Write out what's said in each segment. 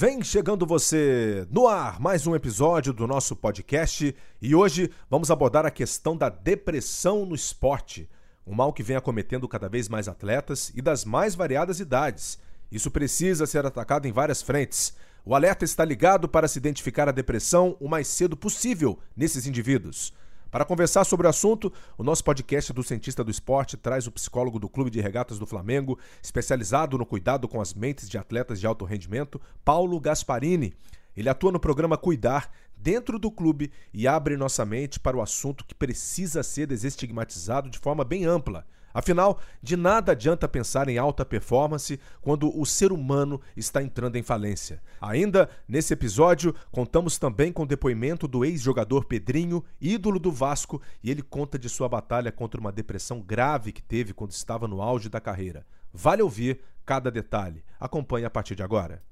Vem chegando você no ar, mais um episódio do nosso podcast e hoje vamos abordar a questão da depressão no esporte, um mal que vem acometendo cada vez mais atletas e das mais variadas idades. Isso precisa ser atacado em várias frentes. O alerta está ligado para se identificar a depressão o mais cedo possível nesses indivíduos. Para conversar sobre o assunto, o nosso podcast do Cientista do Esporte traz o psicólogo do Clube de Regatas do Flamengo, especializado no cuidado com as mentes de atletas de alto rendimento, Paulo Gasparini. Ele atua no programa Cuidar dentro do clube e abre nossa mente para o assunto que precisa ser desestigmatizado de forma bem ampla Afinal, de nada adianta pensar em alta performance quando o ser humano está entrando em falência. Ainda nesse episódio, contamos também com o depoimento do ex-jogador Pedrinho, ídolo do Vasco, e ele conta de sua batalha contra uma depressão grave que teve quando estava no auge da carreira. Vale ouvir cada detalhe. Acompanhe a partir de agora.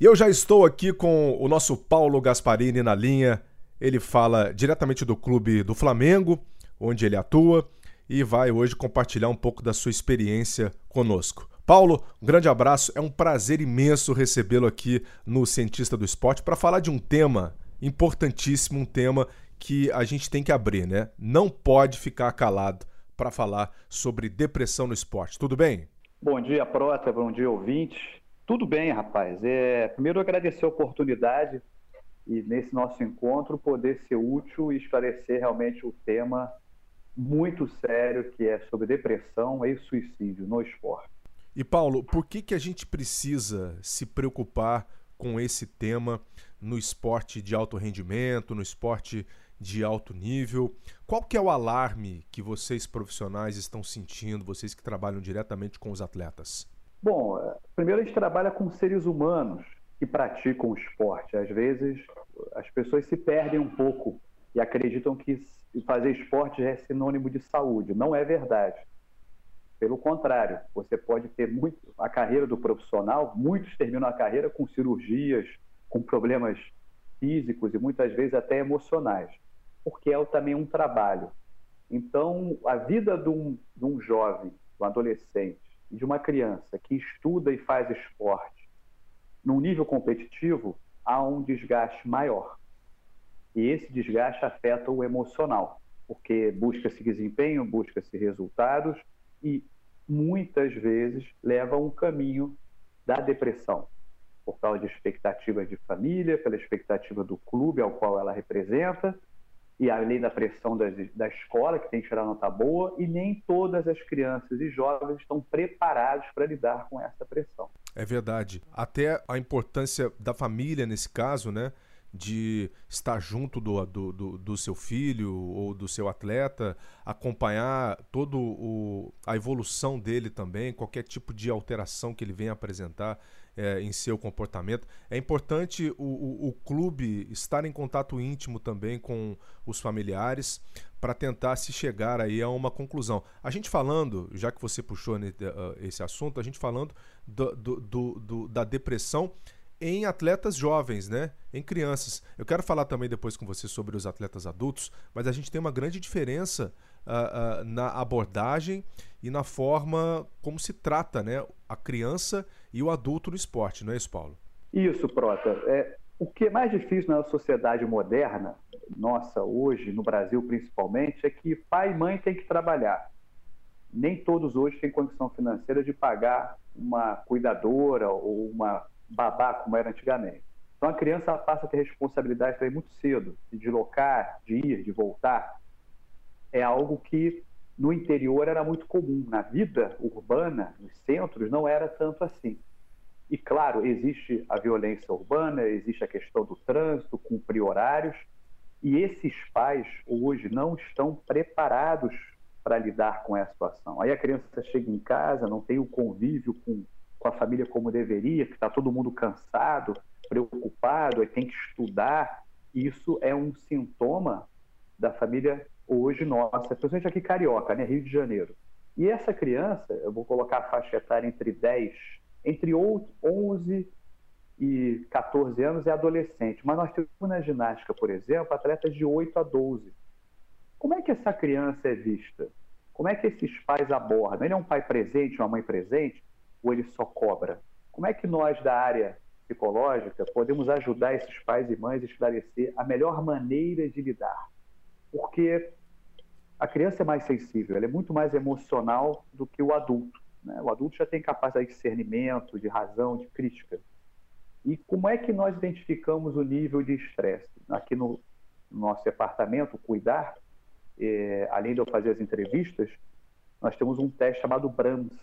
E eu já estou aqui com o nosso Paulo Gasparini na linha. Ele fala diretamente do clube do Flamengo, onde ele atua, e vai hoje compartilhar um pouco da sua experiência conosco. Paulo, um grande abraço. É um prazer imenso recebê-lo aqui no Cientista do Esporte para falar de um tema importantíssimo, um tema que a gente tem que abrir, né? Não pode ficar calado para falar sobre depressão no esporte. Tudo bem? Bom dia, Prota. Bom dia, ouvinte. Tudo bem, rapaz. É, primeiro, agradecer a oportunidade e nesse nosso encontro poder ser útil e esclarecer realmente o tema muito sério que é sobre depressão e suicídio no esporte. E Paulo, por que, que a gente precisa se preocupar com esse tema no esporte de alto rendimento, no esporte de alto nível? Qual que é o alarme que vocês profissionais estão sentindo, vocês que trabalham diretamente com os atletas? Bom, é, primeiro a gente trabalha com seres humanos que praticam esporte. Às vezes as pessoas se perdem um pouco e acreditam que fazer esporte é sinônimo de saúde. Não é verdade. Pelo contrário, você pode ter muito a carreira do profissional, muitos terminam a carreira com cirurgias, com problemas físicos e muitas vezes até emocionais, porque é também um trabalho. Então, a vida de um, de um jovem, de um adolescente, de uma criança que estuda e faz esporte, num nível competitivo, há um desgaste maior. E esse desgaste afeta o emocional, porque busca-se desempenho, busca-se resultados e muitas vezes leva a um caminho da depressão, por causa de expectativas de família, pela expectativa do clube ao qual ela representa, e além da pressão das, da escola, que tem que tirar nota boa, e nem todas as crianças e jovens estão preparados para lidar com essa pressão. É verdade. Até a importância da família nesse caso, né? De estar junto do, do, do, do seu filho ou do seu atleta, acompanhar toda a evolução dele também, qualquer tipo de alteração que ele venha apresentar é, em seu comportamento. É importante o, o, o, clube estar em contato íntimo também com os familiares para tentar se chegar aí a uma conclusão. A gente falando, já que você puxou esse assunto, a gente falando do, do, do, da depressão em atletas jovens, né? Em crianças. Eu quero falar também depois com você sobre os atletas adultos, mas a gente tem uma grande diferença uh, uh, na abordagem e na forma como se trata, né? A criança e o adulto no esporte, não é isso, Paulo? Isso, Prota. É, o que é mais difícil na sociedade moderna, nossa hoje, no Brasil principalmente, é que pai e mãe têm que trabalhar. Nem todos hoje têm condição financeira de pagar uma cuidadora ou uma babá, como era antigamente. Então a criança passa a ter responsabilidade também muito cedo, de deslocar, de ir, de voltar. É algo que no interior era muito comum. Na vida urbana, nos centros, não era tanto assim. E claro, existe a violência urbana, existe a questão do trânsito, cumprir horários, e esses pais hoje não estão preparados para lidar com essa situação. Aí a criança chega em casa, não tem o convívio com com a família como deveria, que está todo mundo cansado, preocupado, aí tem que estudar. Isso é um sintoma da família hoje nossa, principalmente aqui carioca, né, Rio de Janeiro. E essa criança, eu vou colocar a faixa etária entre 10, entre 11 e 14 anos é adolescente, mas nós temos na ginástica, por exemplo, atletas de 8 a 12. Como é que essa criança é vista? Como é que esses pais abordam? Ele é um pai presente, uma mãe presente? ou ele só cobra? Como é que nós da área psicológica podemos ajudar esses pais e mães a esclarecer a melhor maneira de lidar? Porque a criança é mais sensível, ela é muito mais emocional do que o adulto. Né? O adulto já tem capacidade de discernimento, de razão, de crítica. E como é que nós identificamos o nível de estresse? Aqui no nosso departamento, Cuidar, é, além de eu fazer as entrevistas, nós temos um teste chamado BRAMS,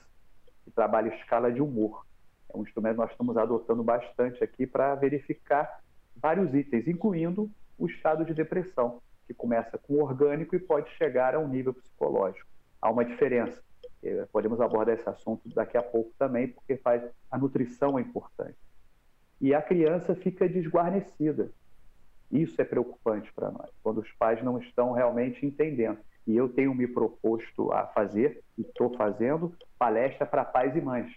que trabalha escala de humor. É um instrumento que nós estamos adotando bastante aqui para verificar vários itens, incluindo o estado de depressão, que começa com orgânico e pode chegar a um nível psicológico. Há uma diferença. É, podemos abordar esse assunto daqui a pouco também, porque faz a nutrição é importante. E a criança fica desguarnecida. Isso é preocupante para nós, quando os pais não estão realmente entendendo. E eu tenho me proposto a fazer, e estou fazendo, palestra para pais e mães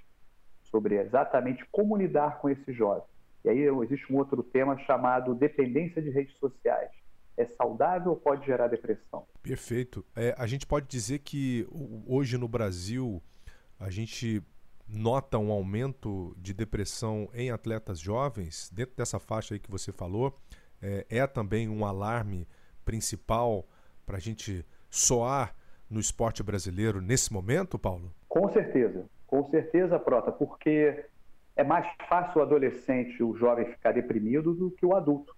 sobre exatamente como lidar com esse jovem. E aí existe um outro tema chamado dependência de redes sociais. É saudável ou pode gerar depressão? Perfeito. É, a gente pode dizer que hoje no Brasil a gente nota um aumento de depressão em atletas jovens, dentro dessa faixa aí que você falou, é, é também um alarme principal para a gente soar no esporte brasileiro nesse momento, Paulo? Com certeza, com certeza, Prota, porque é mais fácil o adolescente, o jovem ficar deprimido do que o adulto.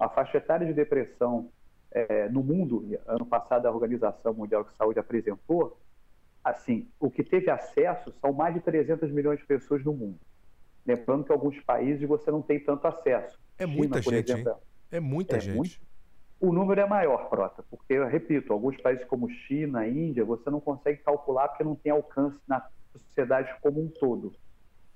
A faixa etária de depressão é, no mundo, ano passado a Organização Mundial de Saúde apresentou, assim, o que teve acesso são mais de 300 milhões de pessoas no mundo. Lembrando que alguns países você não tem tanto acesso. É China, muita gente, exemplo? É muita é gente. Muito... O número é maior, Prota, porque, eu repito, alguns países como China, Índia, você não consegue calcular porque não tem alcance na sociedade como um todo.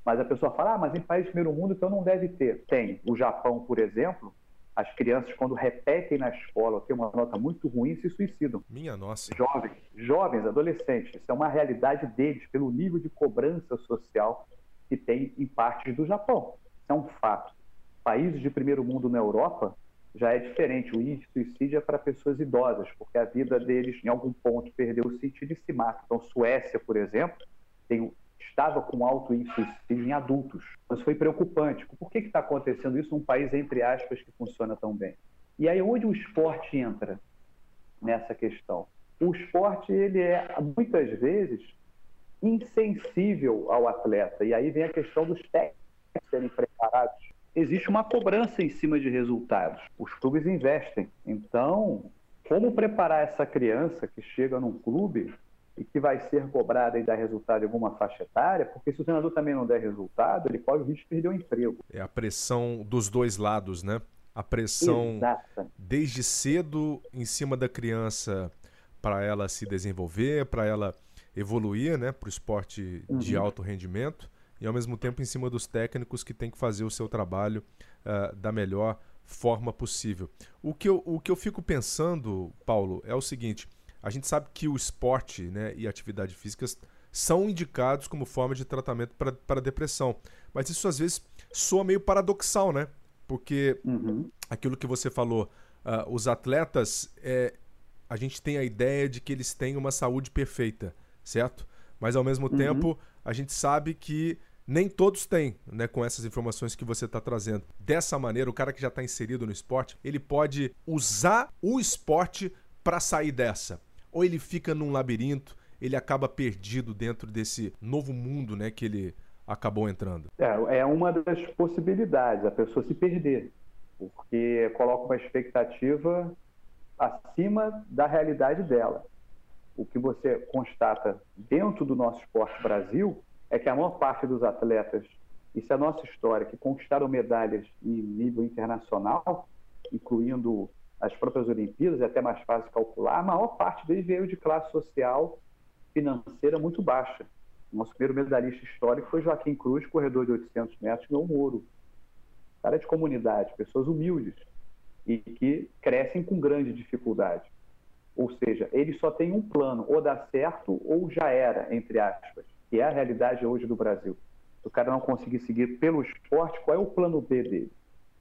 Mas a pessoa fala, ah, mas em países do primeiro mundo então não deve ter. Tem. O Japão, por exemplo, as crianças, quando repetem na escola, têm uma nota muito ruim, se suicidam. Minha nossa. Jovens, jovens, adolescentes. Isso é uma realidade deles, pelo nível de cobrança social que tem em partes do Japão. Isso é um fato. Países de primeiro mundo na Europa já é diferente. O índice de suicídio é para pessoas idosas, porque a vida deles, em algum ponto, perdeu o sentido e se mata. Então, Suécia, por exemplo, tem estava com alto índice de suicídio em adultos. Isso foi preocupante. Por que está acontecendo isso num país, entre aspas, que funciona tão bem? E aí, onde o esporte entra nessa questão? O esporte, ele é, muitas vezes, insensível ao atleta. E aí vem a questão dos técnicos serem preparados. Existe uma cobrança em cima de resultados. Os clubes investem. Então, como preparar essa criança que chega num clube e que vai ser cobrada e dar resultado em alguma faixa etária, porque se o treinador também não der resultado, ele corre o risco de perder o emprego. É a pressão dos dois lados, né? A pressão Exato. desde cedo em cima da criança para ela se desenvolver, para ela evoluir, né, para o esporte uhum. de alto rendimento e ao mesmo tempo em cima dos técnicos que têm que fazer o seu trabalho uh, da melhor forma possível. O que, eu, o que eu fico pensando, Paulo, é o seguinte: a gente sabe que o esporte né, e atividade física são indicados como forma de tratamento para depressão. Mas isso às vezes soa meio paradoxal, né? Porque uhum. aquilo que você falou, uh, os atletas, é, a gente tem a ideia de que eles têm uma saúde perfeita, certo? Mas ao mesmo uhum. tempo, a gente sabe que nem todos têm, né, com essas informações que você está trazendo. Dessa maneira, o cara que já está inserido no esporte, ele pode usar o esporte para sair dessa ou ele fica num labirinto, ele acaba perdido dentro desse novo mundo, né, que ele acabou entrando? É, é uma das possibilidades, a pessoa se perder, porque coloca uma expectativa acima da realidade dela. O que você constata dentro do nosso esporte Brasil é que a maior parte dos atletas, isso é a nossa história, que conquistaram medalhas em nível internacional, incluindo as próprias Olimpíadas, é até mais fácil calcular, a maior parte deles veio de classe social financeira muito baixa. Nosso primeiro medalhista histórico foi Joaquim Cruz, corredor de 800 metros, ganhou um. Cara de comunidade, pessoas humildes e que crescem com grande dificuldade. Ou seja, ele só tem um plano, ou dá certo ou já era, entre aspas, que é a realidade hoje do Brasil. Se o cara não conseguir seguir pelo esporte, qual é o plano B dele?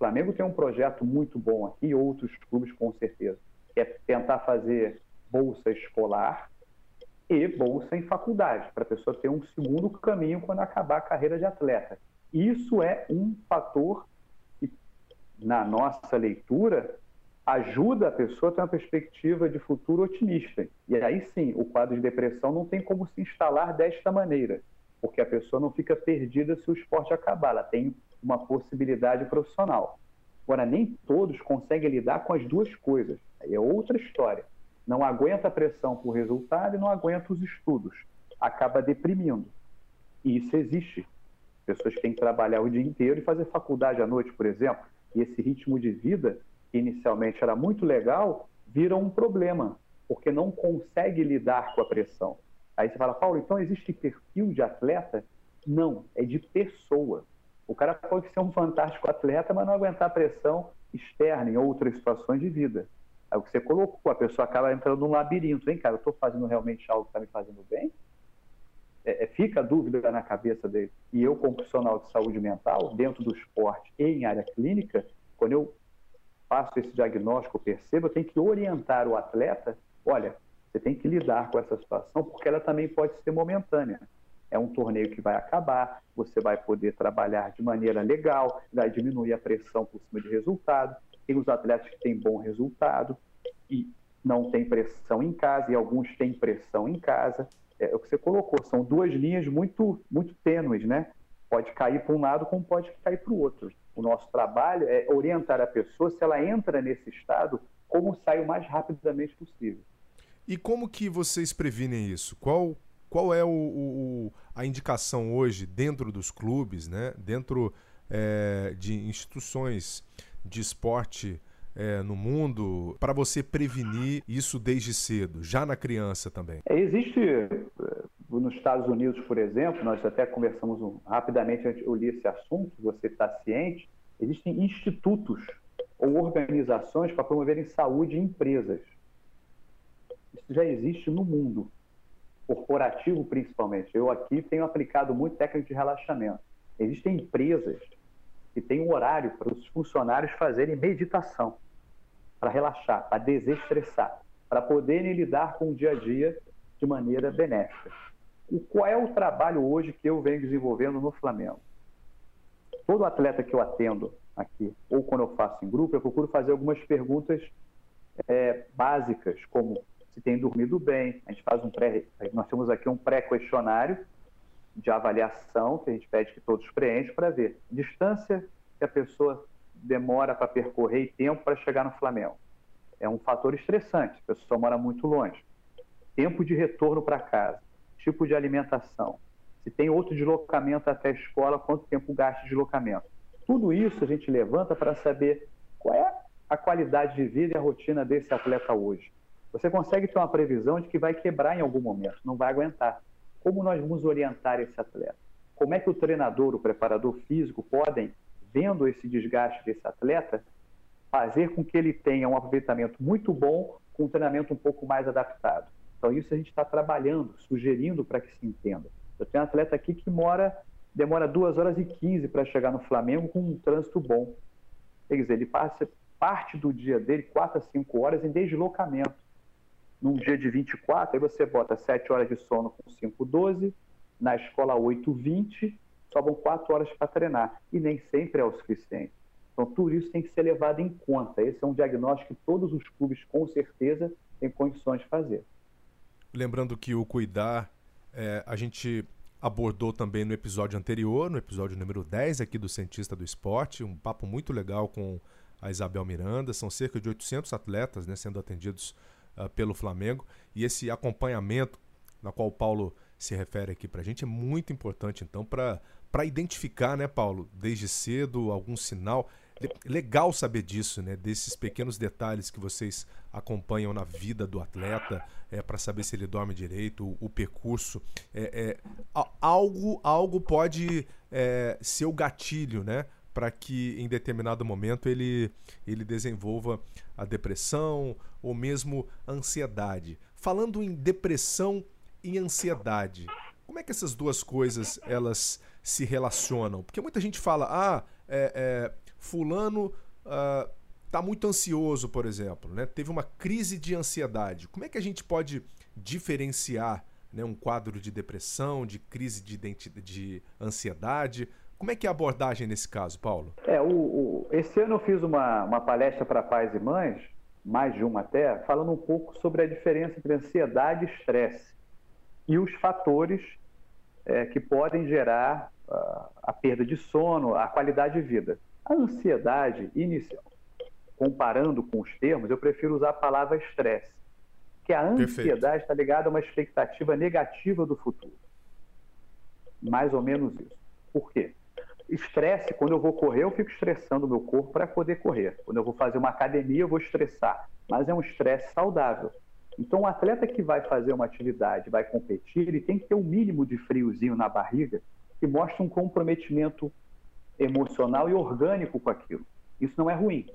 Flamengo tem um projeto muito bom aqui, e outros clubes com certeza, que é tentar fazer bolsa escolar e bolsa em faculdade, para a pessoa ter um segundo caminho quando acabar a carreira de atleta. Isso é um fator que, na nossa leitura, ajuda a pessoa a ter uma perspectiva de futuro otimista. E aí sim, o quadro de depressão não tem como se instalar desta maneira, porque a pessoa não fica perdida se o esporte acabar, ela tem uma possibilidade profissional. Agora, nem todos conseguem lidar com as duas coisas. Aí é outra história. Não aguenta a pressão por resultado e não aguenta os estudos. Acaba deprimindo. E isso existe. Pessoas que têm que trabalhar o dia inteiro e fazer faculdade à noite, por exemplo. E esse ritmo de vida, que inicialmente era muito legal, vira um problema, porque não consegue lidar com a pressão. Aí você fala, Paulo, então existe perfil de atleta? Não, é de pessoa. O cara pode ser um fantástico atleta, mas não aguentar pressão externa em outras situações de vida. É o que você colocou, a pessoa acaba entrando num labirinto. Vem, cara, eu estou fazendo realmente algo que está me fazendo bem? É, é, fica a dúvida na cabeça dele. E eu, como profissional de saúde mental, dentro do esporte e em área clínica, quando eu faço esse diagnóstico, percebo, eu tenho que orientar o atleta, olha, você tem que lidar com essa situação, porque ela também pode ser momentânea. É um torneio que vai acabar, você vai poder trabalhar de maneira legal, vai diminuir a pressão por cima de resultado. Tem os atletas que têm bom resultado e não tem pressão em casa, e alguns têm pressão em casa. É, é o que você colocou, são duas linhas muito, muito tênues, né? Pode cair para um lado, como pode cair para o outro. O nosso trabalho é orientar a pessoa, se ela entra nesse estado, como sai o mais rapidamente possível. E como que vocês previnem isso? Qual qual é o, o, a indicação hoje dentro dos clubes, né? dentro é, de instituições de esporte é, no mundo, para você prevenir isso desde cedo, já na criança também? É, existe, eh, nos Estados Unidos, por exemplo, nós até conversamos um, rapidamente, eu li esse assunto, você está ciente, existem institutos ou organizações para promoverem saúde em empresas. Isso já existe no mundo corporativo principalmente. Eu aqui tenho aplicado muito técnica de relaxamento. Existem empresas que têm um horário para os funcionários fazerem meditação, para relaxar, para desestressar, para poderem lidar com o dia a dia de maneira benéfica. E qual é o trabalho hoje que eu venho desenvolvendo no Flamengo? Todo atleta que eu atendo aqui, ou quando eu faço em grupo, eu procuro fazer algumas perguntas é, básicas, como se tem dormido bem. A gente faz um pré, nós temos aqui um pré-questionário de avaliação que a gente pede que todos preencham para ver distância que a pessoa demora para percorrer e tempo para chegar no Flamengo. É um fator estressante, a pessoa mora muito longe. Tempo de retorno para casa, tipo de alimentação, se tem outro deslocamento até a escola, quanto tempo gasta de deslocamento. Tudo isso a gente levanta para saber qual é a qualidade de vida e a rotina desse atleta hoje. Você consegue ter uma previsão de que vai quebrar em algum momento, não vai aguentar. Como nós vamos orientar esse atleta? Como é que o treinador, o preparador físico podem, vendo esse desgaste desse atleta, fazer com que ele tenha um aproveitamento muito bom com um treinamento um pouco mais adaptado? Então, isso a gente está trabalhando, sugerindo para que se entenda. Eu tenho um atleta aqui que mora, demora 2 horas e 15 para chegar no Flamengo com um trânsito bom. Quer dizer, ele passa parte do dia dele, 4 a 5 horas, em deslocamento num dia de 24, aí você bota 7 horas de sono com 5, 12, na escola 8, 20, sobram 4 horas para treinar. E nem sempre é o suficiente. Então, tudo isso tem que ser levado em conta. Esse é um diagnóstico que todos os clubes, com certeza, têm condições de fazer. Lembrando que o cuidar, é, a gente abordou também no episódio anterior, no episódio número 10 aqui do Cientista do Esporte, um papo muito legal com a Isabel Miranda. São cerca de 800 atletas né, sendo atendidos uh, pelo Flamengo. E esse acompanhamento, na qual o Paulo se refere aqui para a gente, é muito importante, então, para identificar, né, Paulo, desde cedo, algum sinal. Legal saber disso, né? Desses pequenos detalhes que vocês acompanham na vida do atleta, é, para saber se ele dorme direito, o, o percurso. É, é, algo, algo pode é, ser o gatilho, né? Para que em determinado momento ele, ele desenvolva a depressão ou mesmo ansiedade. Falando em depressão e ansiedade, como é que essas duas coisas elas se relacionam? Porque muita gente fala, ah, é, é, fulano está ah, muito ansioso, por exemplo, né? teve uma crise de ansiedade. Como é que a gente pode diferenciar né, um quadro de depressão, de crise de, de ansiedade. Como é que é a abordagem nesse caso, Paulo? É, o, o esse ano eu fiz uma, uma palestra para pais e mães, mais de uma até, falando um pouco sobre a diferença entre ansiedade e estresse e os fatores é, que podem gerar uh, a perda de sono, a qualidade de vida. A ansiedade inicial, comparando com os termos, eu prefiro usar a palavra estresse, que a ansiedade está ligada a uma expectativa negativa do futuro. Mais ou menos isso. Por quê? Estresse, quando eu vou correr, eu fico estressando o meu corpo para poder correr. Quando eu vou fazer uma academia, eu vou estressar. Mas é um estresse saudável. Então, o atleta que vai fazer uma atividade, vai competir, ele tem que ter um mínimo de friozinho na barriga que mostra um comprometimento emocional e orgânico com aquilo. Isso não é ruim.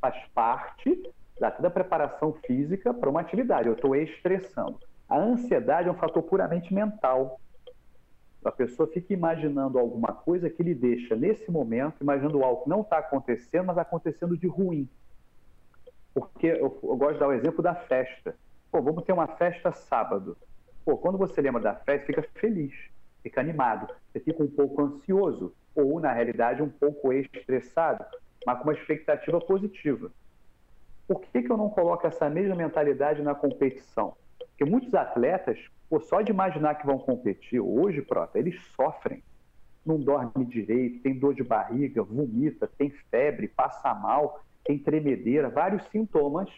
Faz parte da, da preparação física para uma atividade. Eu estou estressando. A ansiedade é um fator puramente mental. A pessoa fica imaginando alguma coisa que lhe deixa, nesse momento, imaginando algo que não está acontecendo, mas acontecendo de ruim. Porque eu, eu, gosto de dar o exemplo da festa. Pô, vamos ter uma festa sábado. Pô, quando você lembra da festa, fica feliz, fica animado. Você fica um pouco ansioso, ou, na realidade, um pouco estressado, mas com uma expectativa positiva. Por que, que eu não coloco essa mesma mentalidade na competição? Porque muitos atletas, pô, só de imaginar que vão competir hoje, Prota, eles sofrem. Não dorme direito, tem dor de barriga, vomita, tem febre, passa mal, tem tremedeira, vários sintomas.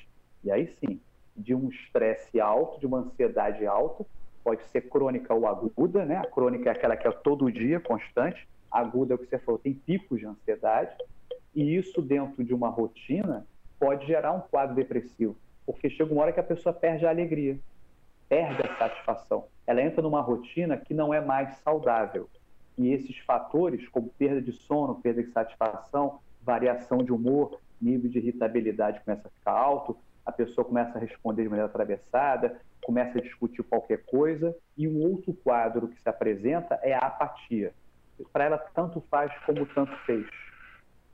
E aí sim, de um estresse alto, de uma ansiedade alta, pode ser crônica ou aguda, né? A crônica é aquela que é todo dia, constante. A aguda é o que você falou, tem picos de ansiedade. E isso dentro de uma rotina pode gerar um quadro depressivo, porque chega uma hora que a pessoa perde a alegria, perde a satisfação. Ela entra numa rotina que não é mais saudável. E esses fatores, como perda de sono, perda de satisfação, variação de humor, nível de irritabilidade começa a ficar alto, a pessoa começa a responder de maneira atravessada, começa a discutir qualquer coisa, e um outro quadro que se apresenta é a apatia. Para ela, tanto faz como tanto fez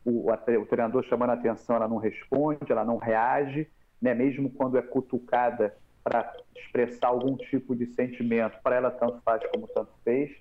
o, o treinador chamando a atenção, ela não responde, ela não reage, né? mesmo quando é cutucada para expressar algum tipo de sentimento, para ela tanto faz como tanto fez.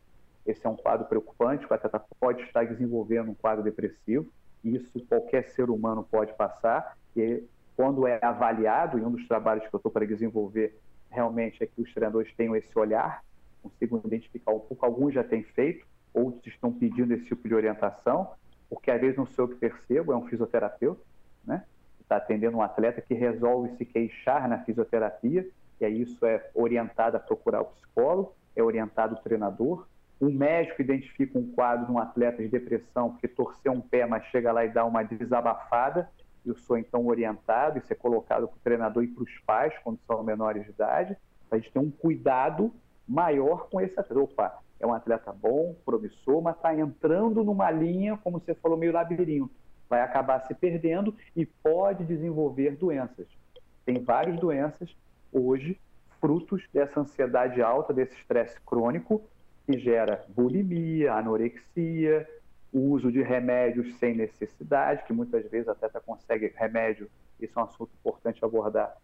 Esse é um quadro preocupante, o atleta pode estar desenvolvendo um quadro depressivo, isso qualquer ser humano pode passar, e quando é avaliado, e um dos trabalhos que eu estou para desenvolver realmente é que os treinadores tenham esse olhar, consigam identificar um pouco, alguns já têm feito, outros estão pedindo esse tipo de orientação, porque às vezes não sou eu que percebo, é um fisioterapeuta, né? Está atendendo um atleta que resolve se queixar na fisioterapia, e aí isso é orientado a procurar o psicólogo, é orientado o treinador. Um médico identifica um quadro de um atleta de depressão porque torceu um pé, mas chega lá e dá uma desabafada. Eu sou então orientado, isso é colocado para o treinador e para os pais, quando são menores de idade, para a gente ter um cuidado maior com esse atleta. Opa, é um atleta bom, promissor, mas está entrando numa linha, como você falou, meio labirinto. Vai acabar se perdendo e pode desenvolver doenças. Tem várias doenças hoje, frutos dessa ansiedade alta, desse estresse crônico, que gera bulimia, anorexia, o uso de remédios sem necessidade, que muitas vezes até consegue remédio, isso é um assunto importante abordar,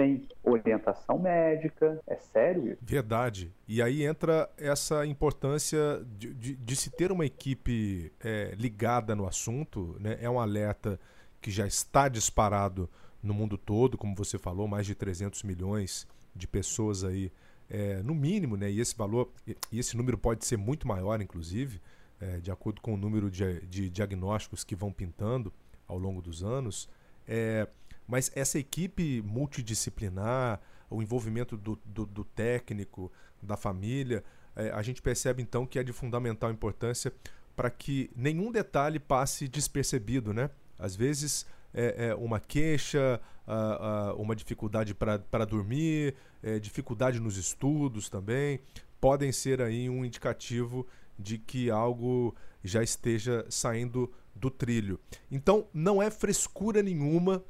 sem orientação médica. É sério isso? Verdade. E aí entra essa importância de, de, de se ter uma equipe é, ligada no assunto. Né? É um alerta que já está disparado no mundo todo, como você falou, mais de 300 milhões de pessoas aí, é, no mínimo, né? E esse valor, e esse número pode ser muito maior, inclusive, é, de acordo com o número de, de diagnósticos que vão pintando ao longo dos anos. É, mas essa equipe multidisciplinar, o envolvimento do, do, do técnico, da família, é, a gente percebe então que é de fundamental importância para que nenhum detalhe passe despercebido, né? Às vezes é, é uma queixa, uma dificuldade para dormir, é, dificuldade nos estudos também, podem ser aí um indicativo de que algo já esteja saindo do trilho. Então, não é frescura nenhuma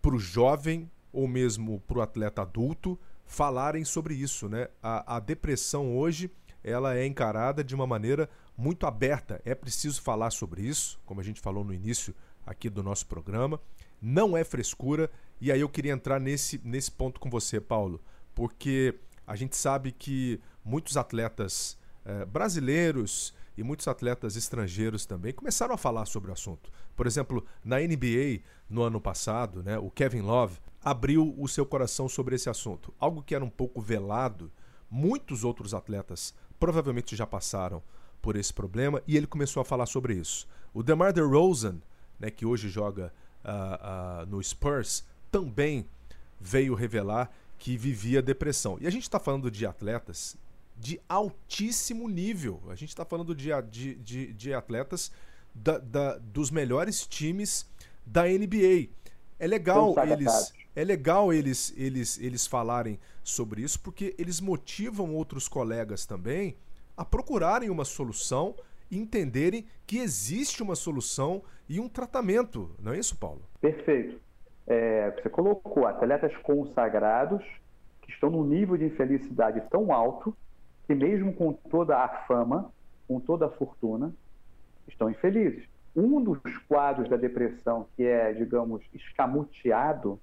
para o jovem ou mesmo para o atleta adulto falarem sobre isso, né? A, a, depressão hoje ela é encarada de uma maneira muito aberta. É preciso falar sobre isso, como a gente falou no início aqui do nosso programa. Não é frescura. E aí eu queria entrar nesse, nesse ponto com você, Paulo, porque A gente sabe que muitos atletas eh, brasileiros e muitos atletas estrangeiros também começaram a falar sobre o assunto. Por exemplo, na NBA, no ano passado, né, o Kevin Love abriu o seu coração sobre esse assunto. Algo que era um pouco velado, muitos outros atletas provavelmente já passaram por esse problema e ele começou a falar sobre isso. O DeMar DeRozan, né, que hoje joga uh, uh, no Spurs, também veio revelar que vivia depressão. E a gente está falando de atletas de altíssimo nível. A gente está falando de, de, de, de atletas da, da, dos melhores times da NBA. É legal eles é legal eles, eles, eles falarem sobre isso porque eles motivam outros colegas também a procurarem uma solução e entenderem que existe uma solução e um tratamento. Não é isso, Paulo? Perfeito. É, você colocou atletas consagrados que estão num nível de infelicidade tão alto que mesmo com toda a fama, com toda a fortuna, estão infelizes. Um dos quadros da depressão que é, digamos, escamoteado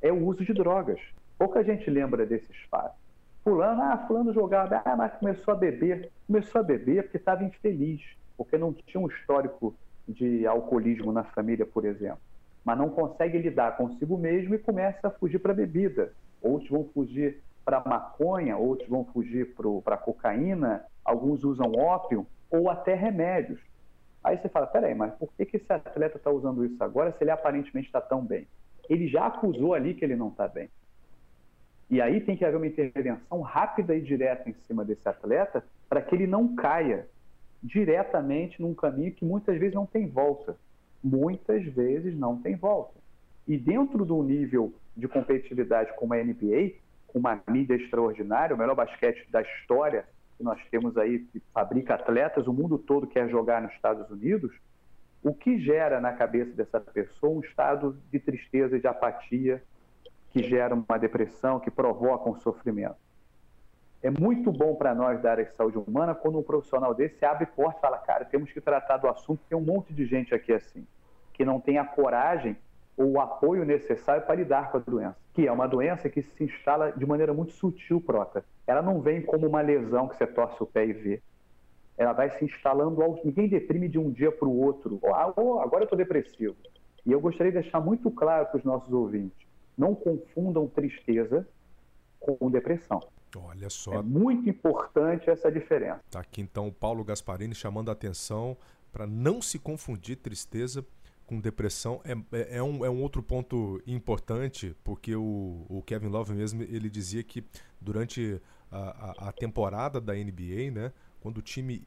é o uso de drogas. Pouca gente lembra desses fatos. Fulano, ah, fulano jogava, ah, mas começou a beber. Começou a beber porque estava infeliz, porque não tinha um histórico de alcoolismo na família, por exemplo. Mas não consegue lidar consigo mesmo e começa a fugir para a bebida. Outros vão fugir para maconha, outros vão fugir para cocaína, alguns usam ópio ou até remédios. Aí você fala, peraí, mas por que, que esse atleta está usando isso agora se ele aparentemente está tão bem? Ele já acusou ali que ele não está bem. E aí tem que haver uma intervenção rápida e direta em cima desse atleta para que ele não caia diretamente num caminho que muitas vezes não tem volta. Muitas vezes não tem volta. E dentro do nível de competitividade como a NBA, uma mídia extraordinária, o melhor basquete da história que nós temos aí, que fabrica atletas, o mundo todo quer jogar nos Estados Unidos, o que gera na cabeça dessa pessoa um estado de tristeza e de apatia, que gera uma depressão, que provoca um sofrimento. É muito bom para nós da área de saúde humana quando um profissional desse abre porta e fala, cara, temos que tratar do assunto, tem um monte de gente aqui assim, que não tem a coragem o apoio necessário para lidar com a doença, que é uma doença que se instala de maneira muito sutil, Prota. Ela não vem como uma lesão que você torce o pé e vê. Ela vai se instalando aos... Ninguém deprime de um dia para o outro. Ah, oh, agora eu estou depressivo. E eu gostaria de deixar muito claro para os nossos ouvintes: não confundam tristeza com depressão. Olha só. É muito importante essa diferença. Tá aqui então o Paulo Gasparini chamando a atenção para não se confundir tristeza com depressão é, é, é, um, é um outro ponto importante, porque o, o Kevin Love mesmo ele dizia que durante a, a, a temporada da NBA, né, quando o time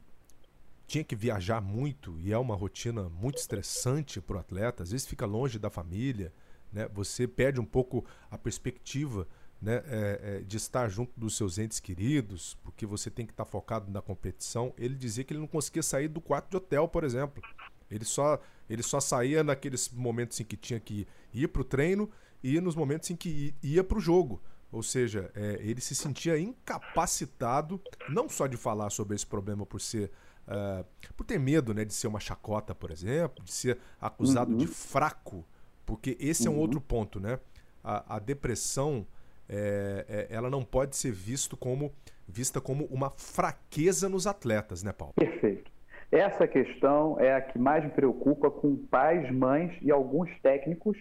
tinha que viajar muito e é uma rotina muito estressante para o atleta, às vezes fica longe da família, né, você perde um pouco a perspectiva né, é, é, de estar junto dos seus entes queridos, porque você tem que estar focado na competição. Ele dizia que ele não conseguia sair do quarto de hotel, por exemplo. Ele só, ele só saía naqueles momentos em que tinha que ir para o treino e nos momentos em que ia para o jogo. Ou seja, é, ele se sentia incapacitado, não só de falar sobre esse problema por ser. Uh, por ter medo né, de ser uma chacota, por exemplo, de ser acusado uhum. de fraco, porque esse uhum. é um uhum. outro ponto, né? A, a depressão é, é, ela não pode ser visto como, vista como uma fraqueza nos atletas, né, Paulo? Perfeito. Essa questão é a que mais me preocupa com pais, mães e alguns técnicos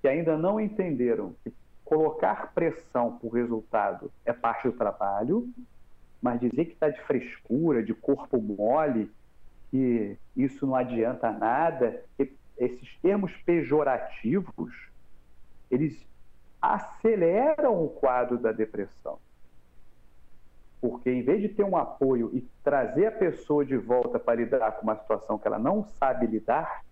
que ainda não entenderam que colocar pressão por resultado é parte do trabalho, mas dizer que está de frescura, de corpo mole, que isso não adianta nada, esses termos pejorativos, eles aceleram o quadro da depressão. Porque em vez de ter um apoio e trazer a pessoa de volta para lidar com uma situação que ela não sabe lidar,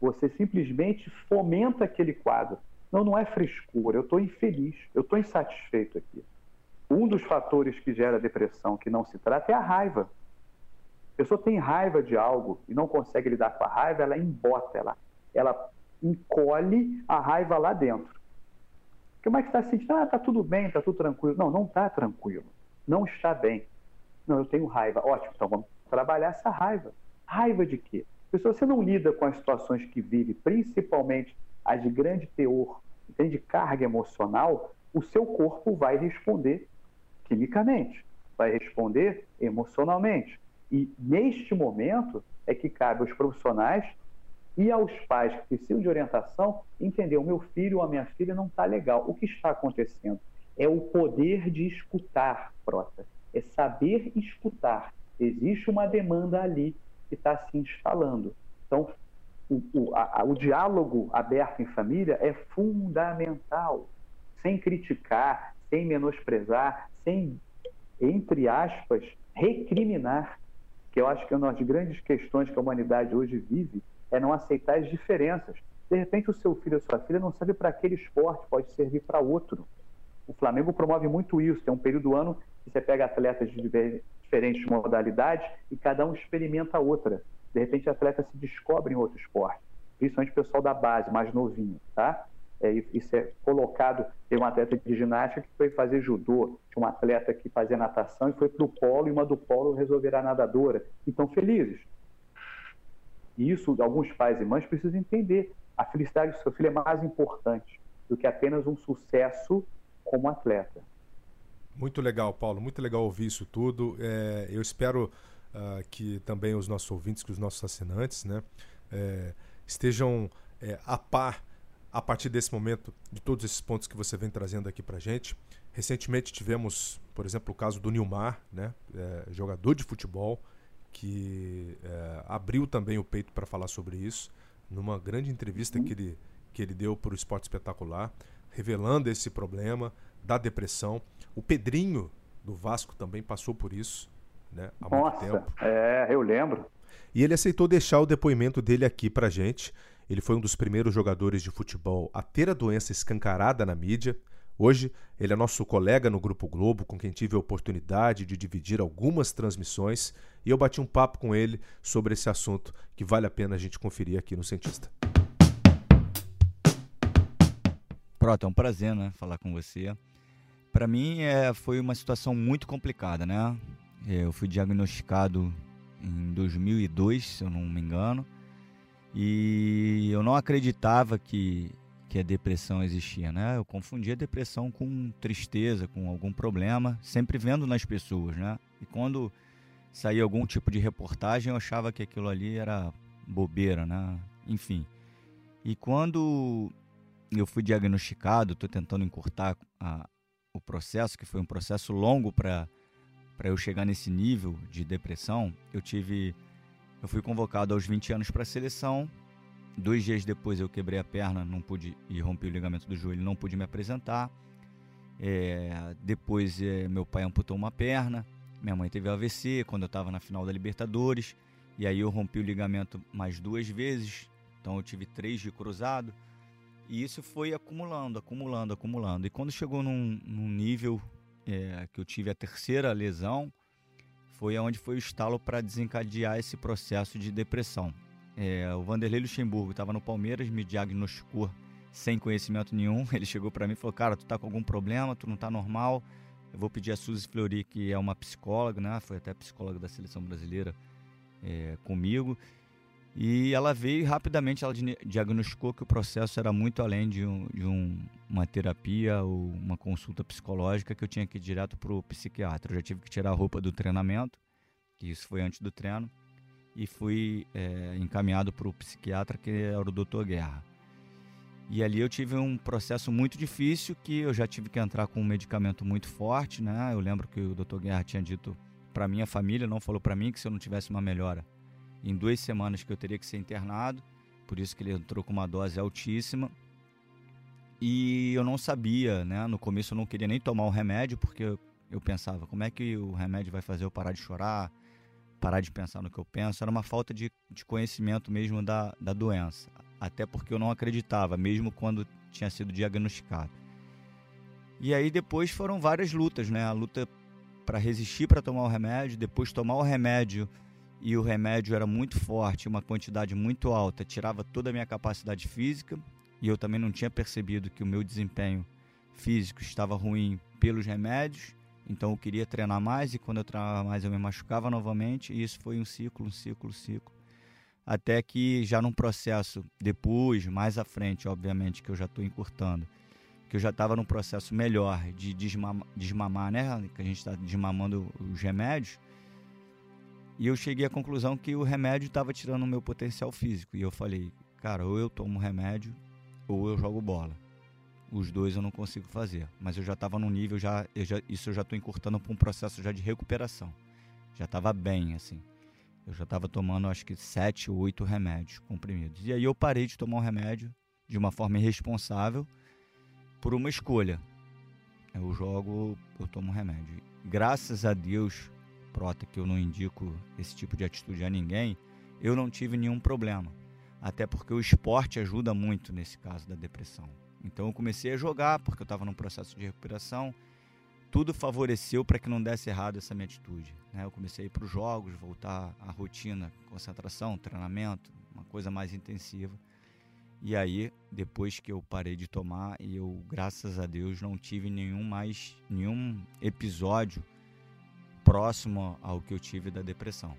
você simplesmente fomenta aquele quadro. Não, não é frescura, eu estou infeliz, eu estou insatisfeito aqui. Um dos fatores que gera depressão que não se trata é a raiva. A pessoa tem raiva de algo e não consegue lidar com a raiva, ela embota, ela, ela encolhe a raiva lá dentro. Como é que está se sentindo? Ah, está tudo bem, está tudo tranquilo. Não, não está tranquilo não está bem. Não, eu tenho raiva. Ótimo, então vamos trabalhar essa raiva. Raiva de quê? Se você não lida com as situações que vive, principalmente as de grande teor, de carga emocional, o seu corpo vai responder quimicamente, vai responder emocionalmente. E neste momento é que cabe aos profissionais e aos pais que precisam de orientação entender: o meu filho ou a minha filha não está legal. O que está acontecendo? É o poder de escutar, Prota. É saber escutar. Existe uma demanda ali que está se instalando. Então, o, o, a, o diálogo aberto em família é fundamental. Sem criticar, sem menosprezar, sem, entre aspas, recriminar. Que eu acho que é uma das grandes questões que a humanidade hoje vive é não aceitar as diferenças. De repente, o seu filho ou sua filha não serve para aquele esporte, pode servir para outro. O Flamengo promove muito isso. Tem um período do ano que você pega atletas de diferentes modalidades e cada um experimenta outra. De repente, atleta se descobre em outro esporte, principalmente o pessoal da base, mais novinho, tá? É, isso é colocado. Tem um atleta de ginástica que foi fazer judô, tinha um atleta que fazia natação e foi para o polo, e uma do polo resolverá nadadora. Então, felizes. E isso, alguns pais e mães precisam entender. A felicidade do seu filho é mais importante do que apenas um sucesso como atleta. Muito legal, Paulo. Muito legal ouvir isso tudo. É, eu espero uh, que também os nossos ouvintes, que os nossos assinantes, né, é, estejam é, a par a partir desse momento de todos esses pontos que você vem trazendo aqui para gente. Recentemente tivemos, por exemplo, o caso do Nilmar, né, é, jogador de futebol, que é, abriu também o peito para falar sobre isso, numa grande entrevista que ele, que ele deu para o Esporte Espetacular, revelando esse problema da depressão. O Pedrinho do Vasco também passou por isso né, há Nossa, muito tempo. É, eu lembro. E ele aceitou deixar o depoimento dele aqui para gente. Ele foi um dos primeiros jogadores de futebol a ter a doença escancarada na mídia. Hoje, ele é nosso colega no Grupo Globo, com quem tive a oportunidade de dividir algumas transmissões, e eu bati um papo com ele sobre esse assunto que vale a pena a gente conferir aqui no Cientista. Pronto, é um prazer, né, falar com você. Para mim, é, foi uma situação muito complicada, né? É, eu fui diagnosticado em 2002, se eu não me engano, e eu não acreditava que, que a depressão existia, né? Eu confundia depressão com tristeza, com algum problema, sempre vendo nas pessoas, né? E quando saía algum tipo de reportagem, eu achava que aquilo ali era bobeira, né? Enfim. E quando eu fui diagnosticado, estou tentando encurtar a, o processo, que foi um processo longo para eu chegar nesse nível de depressão, eu tive eu fui convocado aos 20 anos para a seleção. Dois dias depois eu quebrei a perna, não pude e rompi o ligamento do joelho, não pude me apresentar. É, depois é, meu pai amputou uma perna, minha mãe teve AVC quando eu estava na final da Libertadores e aí eu rompi o ligamento mais duas vezes, então eu tive três de cruzado e isso foi acumulando, acumulando, acumulando. E quando chegou num, num nível é, que eu tive a terceira lesão, foi onde foi o estalo para desencadear esse processo de depressão. É, o Vanderlei Luxemburgo estava no Palmeiras, me diagnosticou sem conhecimento nenhum. Ele chegou para mim e falou: Cara, tu tá com algum problema, tu não tá normal. Eu vou pedir a Suzy Flori, que é uma psicóloga, né? Foi até psicóloga da seleção brasileira é, comigo. E ela veio e rapidamente ela diagnosticou que o processo era muito além de, um, de um, uma terapia ou uma consulta psicológica que eu tinha que ir direto para o psiquiatra. Eu já tive que tirar a roupa do treinamento, que isso foi antes do treino, e fui é, encaminhado para o psiquiatra, que era o Dr. Guerra. E ali eu tive um processo muito difícil, que eu já tive que entrar com um medicamento muito forte, né? Eu lembro que o Dr. Guerra tinha dito para minha família, não falou para mim que se eu não tivesse uma melhora em duas semanas que eu teria que ser internado, por isso que ele entrou com uma dose altíssima. E eu não sabia, né? No começo eu não queria nem tomar o remédio, porque eu, pensava, como é que o remédio vai fazer eu parar de chorar, parar de pensar no que eu penso? Era uma falta de, de conhecimento mesmo da, da doença. Até porque eu não acreditava, mesmo quando tinha sido diagnosticado. E aí depois foram várias lutas, né? A luta para resistir para tomar o remédio, depois tomar o remédio e o remédio era muito forte, uma quantidade muito alta, tirava toda a minha capacidade física e eu também não tinha percebido que o meu desempenho físico estava ruim pelos remédios. Então eu queria treinar mais e quando eu treinava mais eu me machucava novamente e isso foi um ciclo, um ciclo, um ciclo. Até que já num processo depois, mais à frente, obviamente, que eu já estou encurtando, que eu já estava num processo melhor de desmamar, desmamar, né? Que a gente está desmamando os remédios. E eu cheguei à conclusão que o remédio estava tirando o meu potencial físico. E eu falei, cara, ou eu tomo remédio ou eu jogo bola. Os dois eu não consigo fazer. Mas eu já estava num nível, já, eu já, isso eu já estou encurtando para um processo já de recuperação. Já estava bem, assim. Eu já estava tomando, acho que, sete ou oito remédios comprimidos. E aí eu parei de tomar o remédio de uma forma irresponsável por uma escolha. Eu jogo, eu tomo remédio. Graças a Deus, prota, que eu não indico esse tipo de atitude a ninguém, eu não tive nenhum problema. Até porque o esporte ajuda muito nesse caso da depressão. Então eu comecei a jogar porque eu estava num processo de recuperação. Tudo favoreceu para que não desse errado essa minha atitude. Né? Eu comecei a ir para os jogos, voltar à rotina, concentração, treinamento, uma coisa mais intensiva. E aí, depois que eu parei de tomar, eu, graças a Deus, não tive nenhum mais nenhum episódio próximo ao que eu tive da depressão.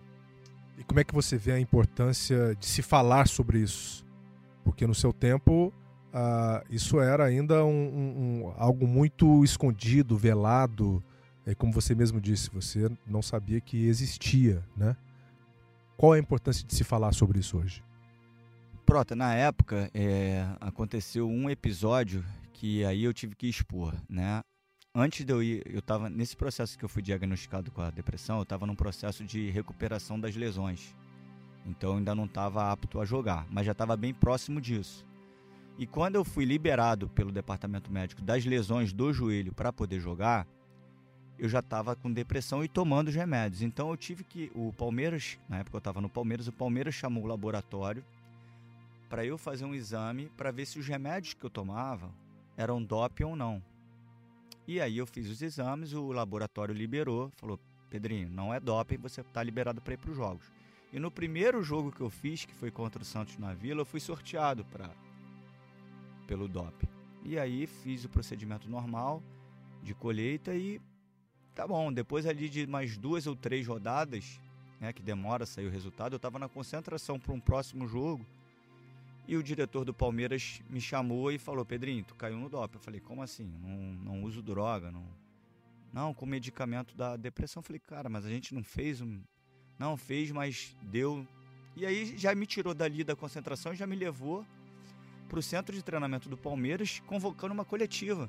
E como é que você vê a importância de se falar sobre isso? Porque no seu tempo uh, isso era ainda um, um, algo muito escondido, velado. E como você mesmo disse, você não sabia que existia, né? Qual é a importância de se falar sobre isso hoje? Prota, na época é, aconteceu um episódio que aí eu tive que expor, né? Antes de eu ir, eu estava nesse processo que eu fui diagnosticado com a depressão, eu estava num processo de recuperação das lesões. Então eu ainda não estava apto a jogar, mas já estava bem próximo disso. E quando eu fui liberado pelo departamento médico das lesões do joelho para poder jogar, eu já estava com depressão e tomando os remédios. Então eu tive que. O Palmeiras, na época eu estava no Palmeiras, o Palmeiras chamou o laboratório para eu fazer um exame para ver se os remédios que eu tomava eram doping ou não. E aí eu fiz os exames, o laboratório liberou, falou: Pedrinho, não é doping, você está liberado para ir para os jogos. E no primeiro jogo que eu fiz, que foi contra o Santos na Vila, eu fui sorteado para pelo doping. E aí fiz o procedimento normal de colheita e tá bom. Depois ali de mais duas ou três rodadas, né, que demora sair o resultado, eu estava na concentração para um próximo jogo. E o diretor do Palmeiras me chamou e falou: Pedrinho, tu caiu no doping. Eu falei: como assim? Não, não uso droga. Não, não, com medicamento da depressão. Eu falei: cara, mas a gente não fez um. Não, fez, mas deu. E aí já me tirou dali da concentração e já me levou para o centro de treinamento do Palmeiras, convocando uma coletiva.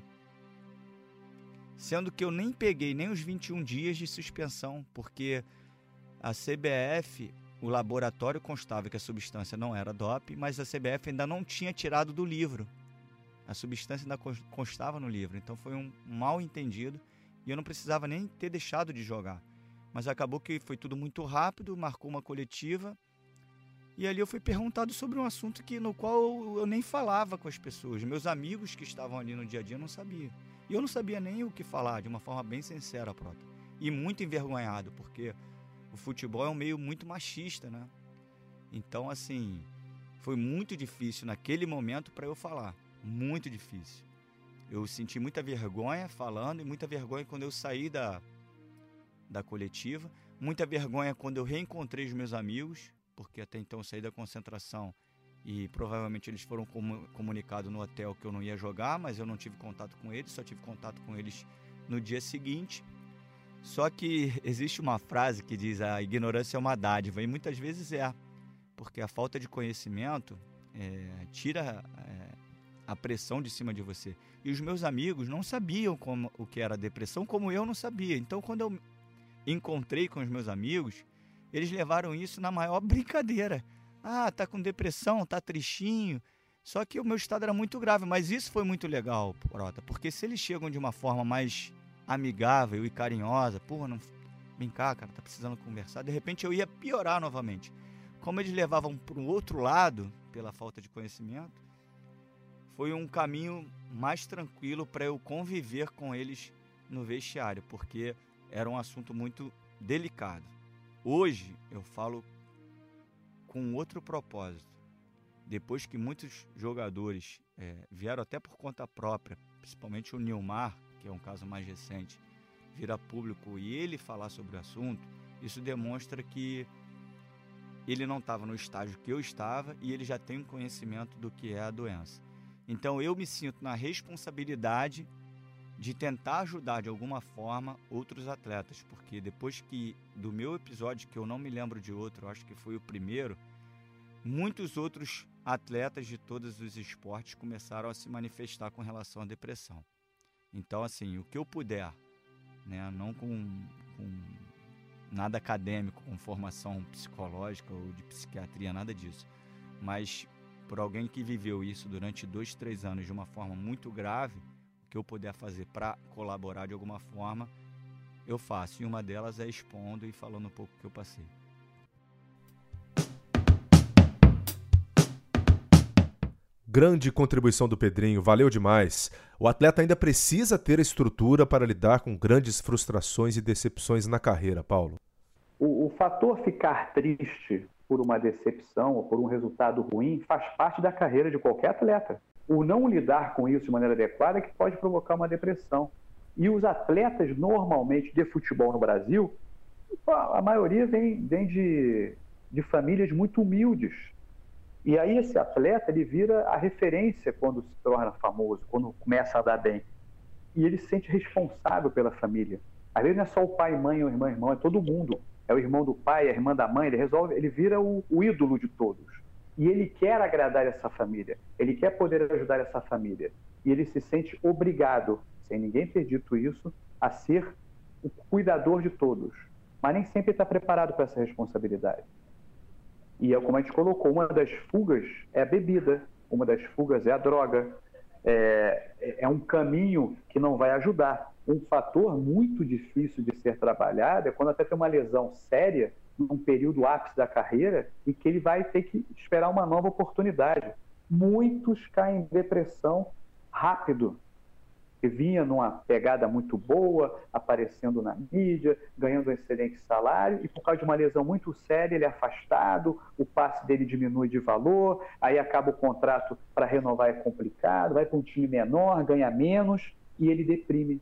Sendo que eu nem peguei nem os 21 dias de suspensão, porque a CBF o laboratório constava que a substância não era DOP, mas a CBF ainda não tinha tirado do livro. A substância ainda constava no livro, então foi um mal entendido e eu não precisava nem ter deixado de jogar. Mas acabou que foi tudo muito rápido, marcou uma coletiva e ali eu fui perguntado sobre um assunto que no qual eu nem falava com as pessoas. Meus amigos que estavam ali no dia a dia não sabiam. E eu não sabia nem o que falar, de uma forma bem sincera, Prota. E muito envergonhado, porque o futebol é um meio muito machista, né? Então, assim, foi muito difícil naquele momento para eu falar. Muito difícil. Eu senti muita vergonha falando e muita vergonha quando eu saí da, da coletiva. Muita vergonha quando eu reencontrei os meus amigos, porque até então eu saí da concentração e provavelmente eles foram comunicados no hotel que eu não ia jogar, mas eu não tive contato com eles, só tive contato com eles no dia seguinte. Só que existe uma frase que diz a ignorância é uma dádiva, e muitas vezes é, porque a falta de conhecimento é, tira é, a pressão de cima de você. E os meus amigos não sabiam como, o que era depressão, como eu não sabia. Então, quando eu encontrei com os meus amigos, eles levaram isso na maior brincadeira. Ah, tá com depressão, tá tristinho. Só que o meu estado era muito grave, mas isso foi muito legal, Prota, porque se eles chegam de uma forma mais amigável e carinhosa, porra, não vem cá, cara, tá precisando conversar. De repente eu ia piorar novamente. Como eles levavam para o outro lado, pela falta de conhecimento, foi um caminho mais tranquilo para eu conviver com eles no vestiário, porque era um assunto muito delicado. Hoje eu falo com outro propósito. Depois que muitos jogadores é, vieram até por conta própria, principalmente o Nilmar, que é um caso mais recente, vir a público e ele falar sobre o assunto, isso demonstra que ele não estava no estágio que eu estava e ele já tem um conhecimento do que é a doença. Então eu me sinto na responsabilidade de tentar ajudar de alguma forma outros atletas, porque depois que do meu episódio, que eu não me lembro de outro, acho que foi o primeiro, muitos outros atletas de todos os esportes começaram a se manifestar com relação à depressão. Então, assim, o que eu puder, né, não com, com nada acadêmico, com formação psicológica ou de psiquiatria, nada disso, mas por alguém que viveu isso durante dois, três anos de uma forma muito grave, o que eu puder fazer para colaborar de alguma forma, eu faço. E uma delas é expondo e falando um pouco o que eu passei. Grande contribuição do Pedrinho, valeu demais. O atleta ainda precisa ter a estrutura para lidar com grandes frustrações e decepções na carreira, Paulo. O, o, fator ficar triste por uma decepção ou por um resultado ruim faz parte da carreira de qualquer atleta. O não lidar com isso de maneira adequada é que pode provocar uma depressão. E os atletas, normalmente, de futebol no Brasil, a maioria vem, vem de, de famílias muito humildes e aí esse atleta, ele vira a referência quando se torna famoso, quando começa a dar bem. E ele se sente responsável pela família. Às vezes não é só o pai, mãe, o irmão, irmão, é todo mundo. É o irmão do pai, a irmã da mãe, ele resolve, ele vira o, o ídolo de todos. E ele quer agradar essa família, ele quer poder ajudar essa família. E ele se sente obrigado, sem ninguém ter dito isso, a ser o cuidador de todos. Mas nem sempre está preparado para essa responsabilidade. E é como a gente colocou, uma das fugas é a bebida, uma das fugas é a droga. É, é um caminho que não vai ajudar. Um fator muito difícil de ser trabalhado é quando até tem uma lesão séria num período ápice da carreira e que ele vai ter que esperar uma nova oportunidade. Muitos caem em depressão rápido, que vinha numa pegada muito boa, aparecendo na mídia, ganhando um excelente salário, e por causa de uma lesão muito séria, ele é afastado, o passe dele diminui de valor, aí acaba o contrato para renovar é complicado, vai para um time menor, ganha menos, e ele deprime.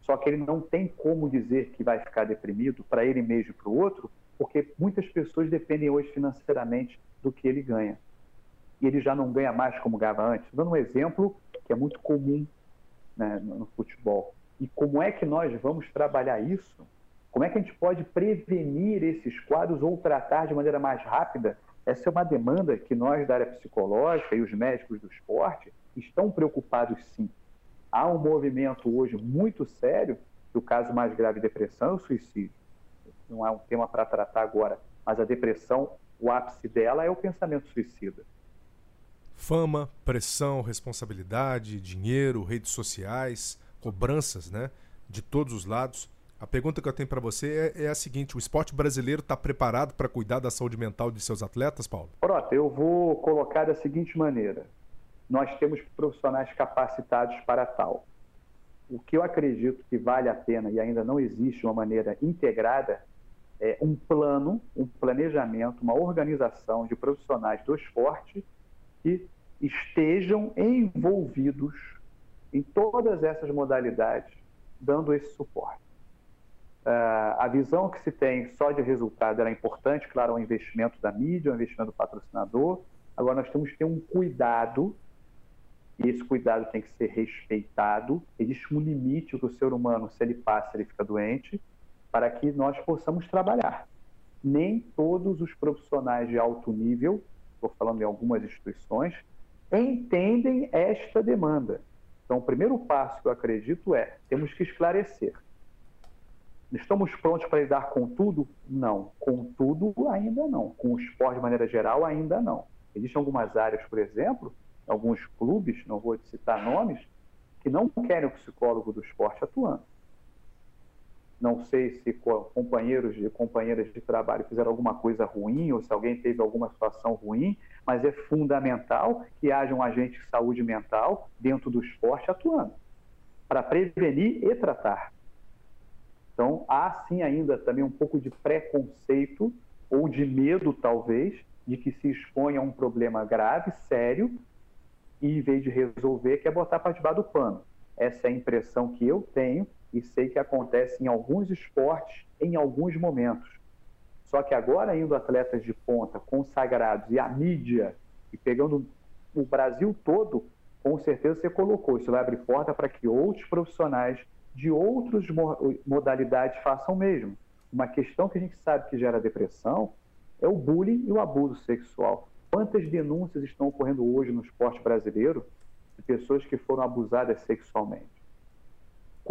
Só que ele não tem como dizer que vai ficar deprimido para ele mesmo e para o outro, porque muitas pessoas dependem hoje financeiramente do que ele ganha. E ele já não ganha mais como ganhava antes. Dando um exemplo que é muito comum né, no futebol. E como é que nós vamos trabalhar isso? Como é que a gente pode prevenir esses quadros ou tratar de maneira mais rápida? Essa é uma demanda que nós da área psicológica e os médicos do esporte estão preocupados sim. Há um movimento hoje muito sério, que o caso mais grave de depressão suicídio. Não é um tema para tratar agora, mas a depressão, o ápice dela é o pensamento suicida. Fama, pressão, responsabilidade, dinheiro, redes sociais, cobranças, né? De todos os lados. A pergunta que eu tenho para você é, é, a seguinte: o esporte brasileiro está preparado para cuidar da saúde mental de seus atletas, Paulo? Pronto, eu vou colocar da seguinte maneira: nós temos profissionais capacitados para tal. O que eu acredito que vale a pena e ainda não existe uma maneira integrada é um plano, um planejamento, uma organização de profissionais do esporte que estejam envolvidos em todas essas modalidades, dando esse suporte. Uh, a visão que se tem só de resultado era importante, claro, é um investimento da mídia, é um investimento do patrocinador. Agora, nós temos que ter um cuidado, e esse cuidado tem que ser respeitado. Existe um limite que o ser humano, se ele passa, ele fica doente, para que nós possamos trabalhar. Nem todos os profissionais de alto nível estou falando em algumas instituições, entendem esta demanda. Então, o primeiro passo que eu acredito é: temos que esclarecer. Estamos prontos para lidar com tudo? Não. Com tudo, ainda não. Com o esporte de maneira geral, ainda não. Existem algumas áreas, por exemplo, alguns clubes, não vou citar nomes, que não querem o psicólogo do esporte atuando. Não sei se companheiros e companheiras de trabalho fizeram alguma coisa ruim ou se alguém teve alguma situação ruim, mas é fundamental que haja um agente de saúde mental dentro do esporte atuando para prevenir e tratar. Então, há sim ainda também um pouco de preconceito ou de medo, talvez, de que se exponha a um problema grave, sério, e em vez de resolver, quer botar para debaixo do pano. Essa é a impressão que eu tenho e sei que acontece em alguns esportes em alguns momentos. Só que agora indo atletas de ponta, consagrados e a mídia, e pegando o Brasil todo, com certeza você colocou, isso vai abrir porta para que outros profissionais de outras modalidades façam o mesmo. Uma questão que a gente sabe que gera depressão é o bullying e o abuso sexual. Quantas denúncias estão ocorrendo hoje no esporte brasileiro de pessoas que foram abusadas sexualmente?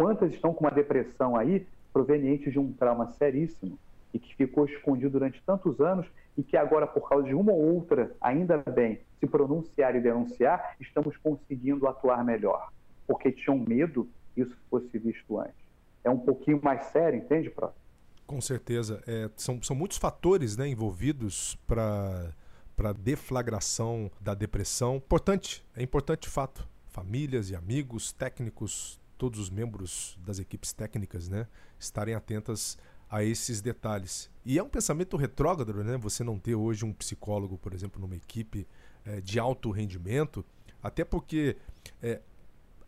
Quantas estão com uma depressão aí proveniente de um trauma seríssimo e que ficou escondido durante tantos anos e que agora, por causa de uma ou outra, ainda bem, se pronunciar e denunciar, estamos conseguindo atuar melhor, porque tinham medo que isso fosse visto antes. É um pouquinho mais sério, entende, Pro? Com certeza. É, são, são muitos fatores né, envolvidos para para deflagração da depressão. Importante, é importante fato. Famílias e amigos, técnicos, todos os membros das equipes técnicas, né, estarem atentas a esses detalhes. E é um pensamento retrógrado, né? Você não ter hoje um psicólogo, por exemplo, numa equipe é, de alto rendimento, até porque é,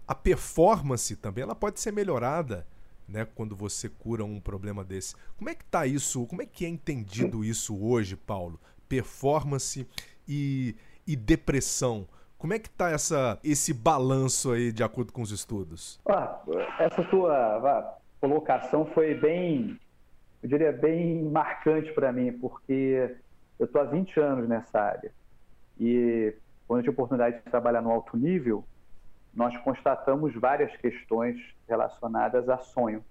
a performance também ela pode ser melhorada, né? Quando você cura um problema desse. Como é que tá isso? Como é que é entendido isso hoje, Paulo? Performance e, e depressão. Como é que está essa, esse balanço aí de acordo com os estudos? Ah, essa tua colocação foi bem eu diria, bem marcante para mim, porque eu estou há 20 anos nessa área. E quando eu tive a oportunidade de trabalhar no alto nível, nós constatamos várias questões relacionadas a sonho.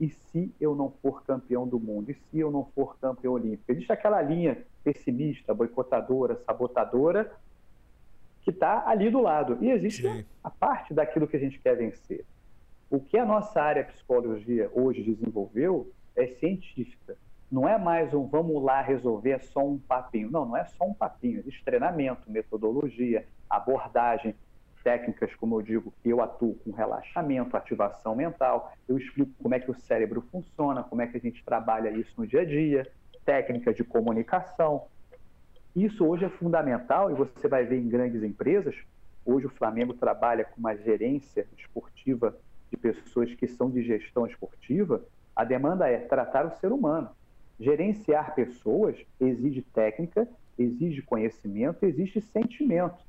E se eu não for campeão do mundo? E se eu não for campeão olímpico? Existe aquela linha pessimista, boicotadora, sabotadora, que está ali do lado. E existe Sim. a parte daquilo que a gente quer vencer. O que a nossa área psicologia hoje desenvolveu é científica. Não é mais um vamos lá resolver é só um papinho. Não, não é só um papinho. Existe treinamento, metodologia, abordagem, técnicas, como eu digo, que eu atuo com relaxamento, ativação mental. Eu explico como é que o cérebro funciona, como é que a gente trabalha isso no dia a dia, técnica de comunicação. Isso hoje é fundamental e você vai ver em grandes empresas. Hoje o Flamengo trabalha com uma gerência esportiva de pessoas que são de gestão esportiva a demanda é tratar o ser humano. Gerenciar pessoas exige técnica, exige conhecimento, exige sentimento.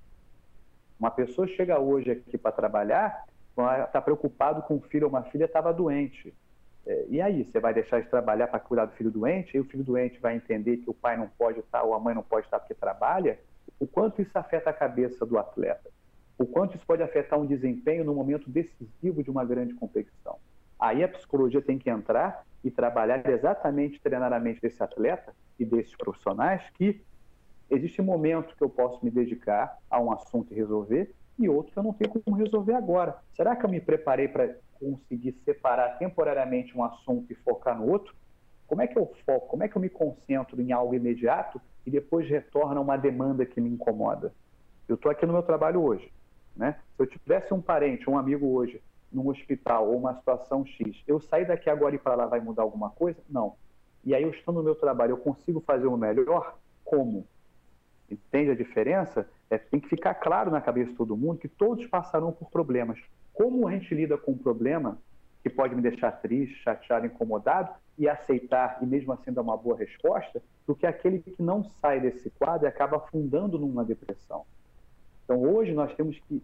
Uma pessoa chega hoje aqui para trabalhar, está preocupado com um filho ou uma filha estava doente. É, e aí, você vai deixar de trabalhar para cuidar do filho doente? E o filho doente vai entender que o pai não pode estar ou a mãe não pode estar porque trabalha? O quanto isso afeta a cabeça do atleta? O quanto isso pode afetar um desempenho no momento decisivo de uma grande competição? Aí a psicologia tem que entrar e trabalhar exatamente, treinar a mente desse atleta e desses profissionais que existe um momento que eu posso me dedicar a um assunto e resolver e outro que eu não tenho como resolver agora. Será que eu me preparei para conseguir separar temporariamente um assunto e focar no outro? Como é que eu foco? Como é que eu me concentro em algo imediato e depois retorna uma demanda que me incomoda? Eu estou aqui no meu trabalho hoje. Né? Se eu tivesse um parente, um amigo hoje num hospital ou uma situação X, eu sair daqui agora e para lá vai mudar alguma coisa? Não. E aí eu estou no meu trabalho, eu consigo fazer o melhor? Como? Entende a diferença? É, tem que ficar claro na cabeça de todo mundo que todos passarão por problemas. Como a gente lida com um problema que pode me deixar triste, chateado, incomodado e aceitar e mesmo assim dar uma boa resposta, do que aquele que não sai desse quadro e acaba afundando numa depressão. Então hoje nós temos que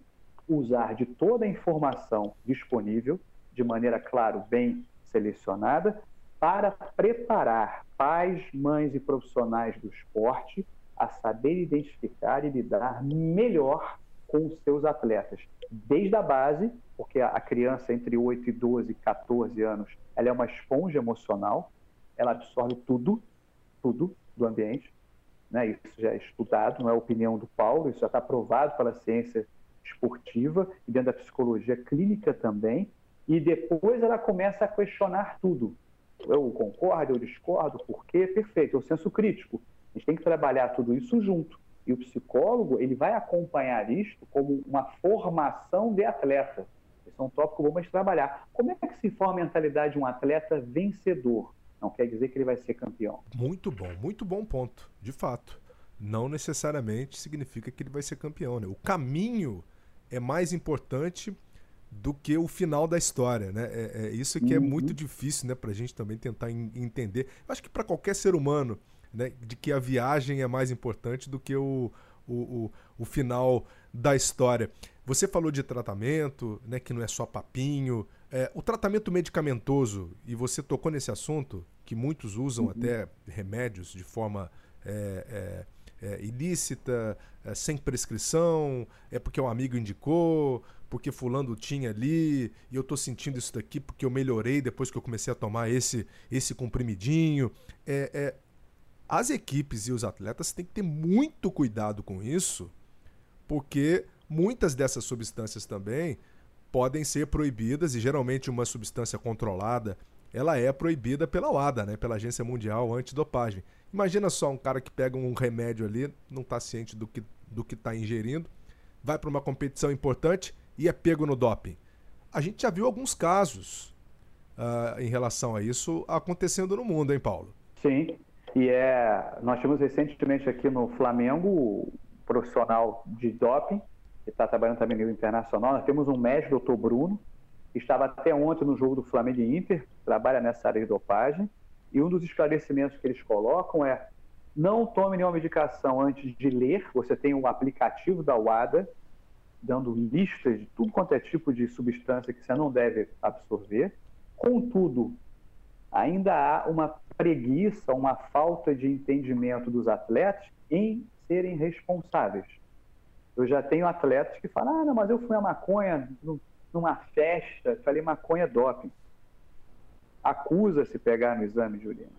usar de toda a informação disponível, de maneira, claro, bem selecionada, para preparar pais, mães e profissionais do esporte a saber identificar e lidar melhor com os seus atletas, desde a base, porque a criança entre 8 e 12, 14 anos, ela é uma esponja emocional, ela absorve tudo, tudo do ambiente, né? Isso já é estudado, não é opinião do Paulo, isso já está provado pela ciência esportiva e dentro da psicologia clínica também, e depois ela começa a questionar tudo. Eu concordo, eu discordo, por quê? Perfeito, é o senso crítico. A gente tem que trabalhar tudo isso junto. E o psicólogo, ele vai acompanhar isto como uma formação de atleta. Esse é um tópico bom para trabalhar. Como é que se forma a mentalidade de um atleta vencedor? Não quer dizer que ele vai ser campeão. Muito bom, muito bom ponto, de fato. Não necessariamente significa que ele vai ser campeão. Né? O caminho é mais importante do que o final da história, né? É, é isso que é uhum. é muito difícil, né, para a gente também tentar entender. Eu acho que para qualquer ser humano, né, de que a viagem é mais importante do que o, o, o, o final da história. Você falou de tratamento, né, que não é só papinho. É, o tratamento medicamentoso, e você tocou nesse assunto, que muitos usam uhum. até remédios de forma é, é, é ilícita, é, sem prescrição, é porque um amigo indicou, porque fulano tinha ali, e eu estou sentindo isso daqui porque eu melhorei depois que eu comecei a tomar esse, esse comprimidinho. As equipes e os atletas têm que ter muito cuidado com isso, porque muitas dessas substâncias também podem ser proibidas e geralmente uma substância controlada ela é proibida pela WADA, né, pela Agência Mundial Antidopagem. Imagina só um cara que pega um remédio ali, não está ciente do que do que está ingerindo, vai para uma competição importante e é pego no doping. A gente já viu alguns casos uh, em relação a isso acontecendo no mundo, hein, Paulo? Sim, e é, nós tivemos recentemente aqui no Flamengo um profissional de doping, que está trabalhando também no internacional. Nós temos um médico, doutor Bruno, que estava até ontem no jogo do Flamengo e Inter, trabalha nessa área de dopagem. E um dos esclarecimentos que eles colocam é: não tome nenhuma medicação antes de ler. Você tem um aplicativo da WADA dando listas de tudo quanto é tipo de substância que você não deve absorver. Contudo, ainda há uma preguiça, uma falta de entendimento dos atletas em serem responsáveis. Eu já tenho atletas que falam: ah, não, mas eu fui a maconha numa festa, falei maconha doping. Acusa-se pegar no exame, Juliana.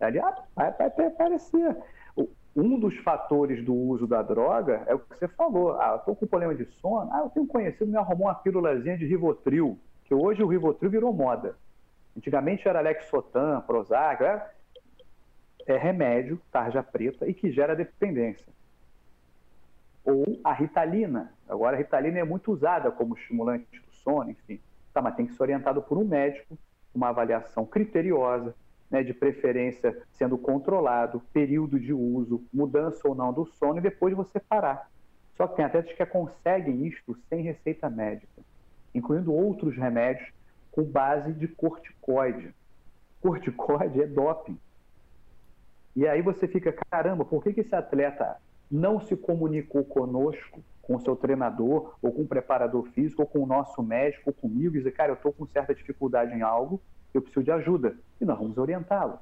Ali, ah, vai, vai aparecer. Um dos fatores do uso da droga é o que você falou. Ah, eu estou com problema de sono. Ah, eu tenho conhecido me arrumou uma pílulazinha de Rivotril, que hoje o Rivotril virou moda. Antigamente era Lexotan, Prozac, é, é remédio, tarja preta, e que gera dependência. Ou a Ritalina. Agora a Ritalina é muito usada como estimulante do sono, enfim. Tá, mas tem que ser orientado por um médico, uma avaliação criteriosa, né, de preferência sendo controlado, período de uso, mudança ou não do sono, e depois você parar. Só que tem atletas que conseguem isto sem receita médica, incluindo outros remédios com base de corticoide. Corticoide é doping. E aí você fica, caramba, por que, que esse atleta não se comunicou conosco, com o seu treinador, ou com o preparador físico, ou com o nosso médico, ou comigo, e dizer, cara, eu estou com certa dificuldade em algo, eu preciso de ajuda. E nós vamos orientá-lo.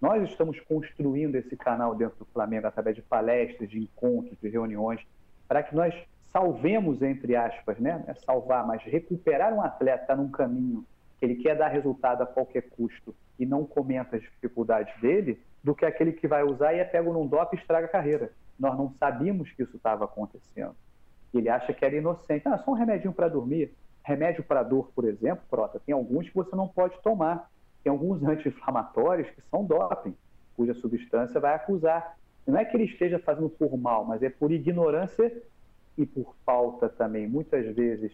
Nós estamos construindo esse canal dentro do Flamengo através de palestras, de encontros, de reuniões, para que nós salvemos, entre aspas, né? É salvar, mas recuperar um atleta num caminho que ele quer dar resultado a qualquer custo e não comenta as dificuldades dele, do que aquele que vai usar e é pego num dop e estraga a carreira. Nós não sabíamos que isso estava acontecendo. Ele acha que era inocente. Ah, só um remedinho para dormir. Remédio para dor, por exemplo, Prota, tem alguns que você não pode tomar. Tem alguns anti-inflamatórios que são doping, cuja substância vai acusar. Não é que ele esteja fazendo por mal, mas é por ignorância e por falta também, muitas vezes,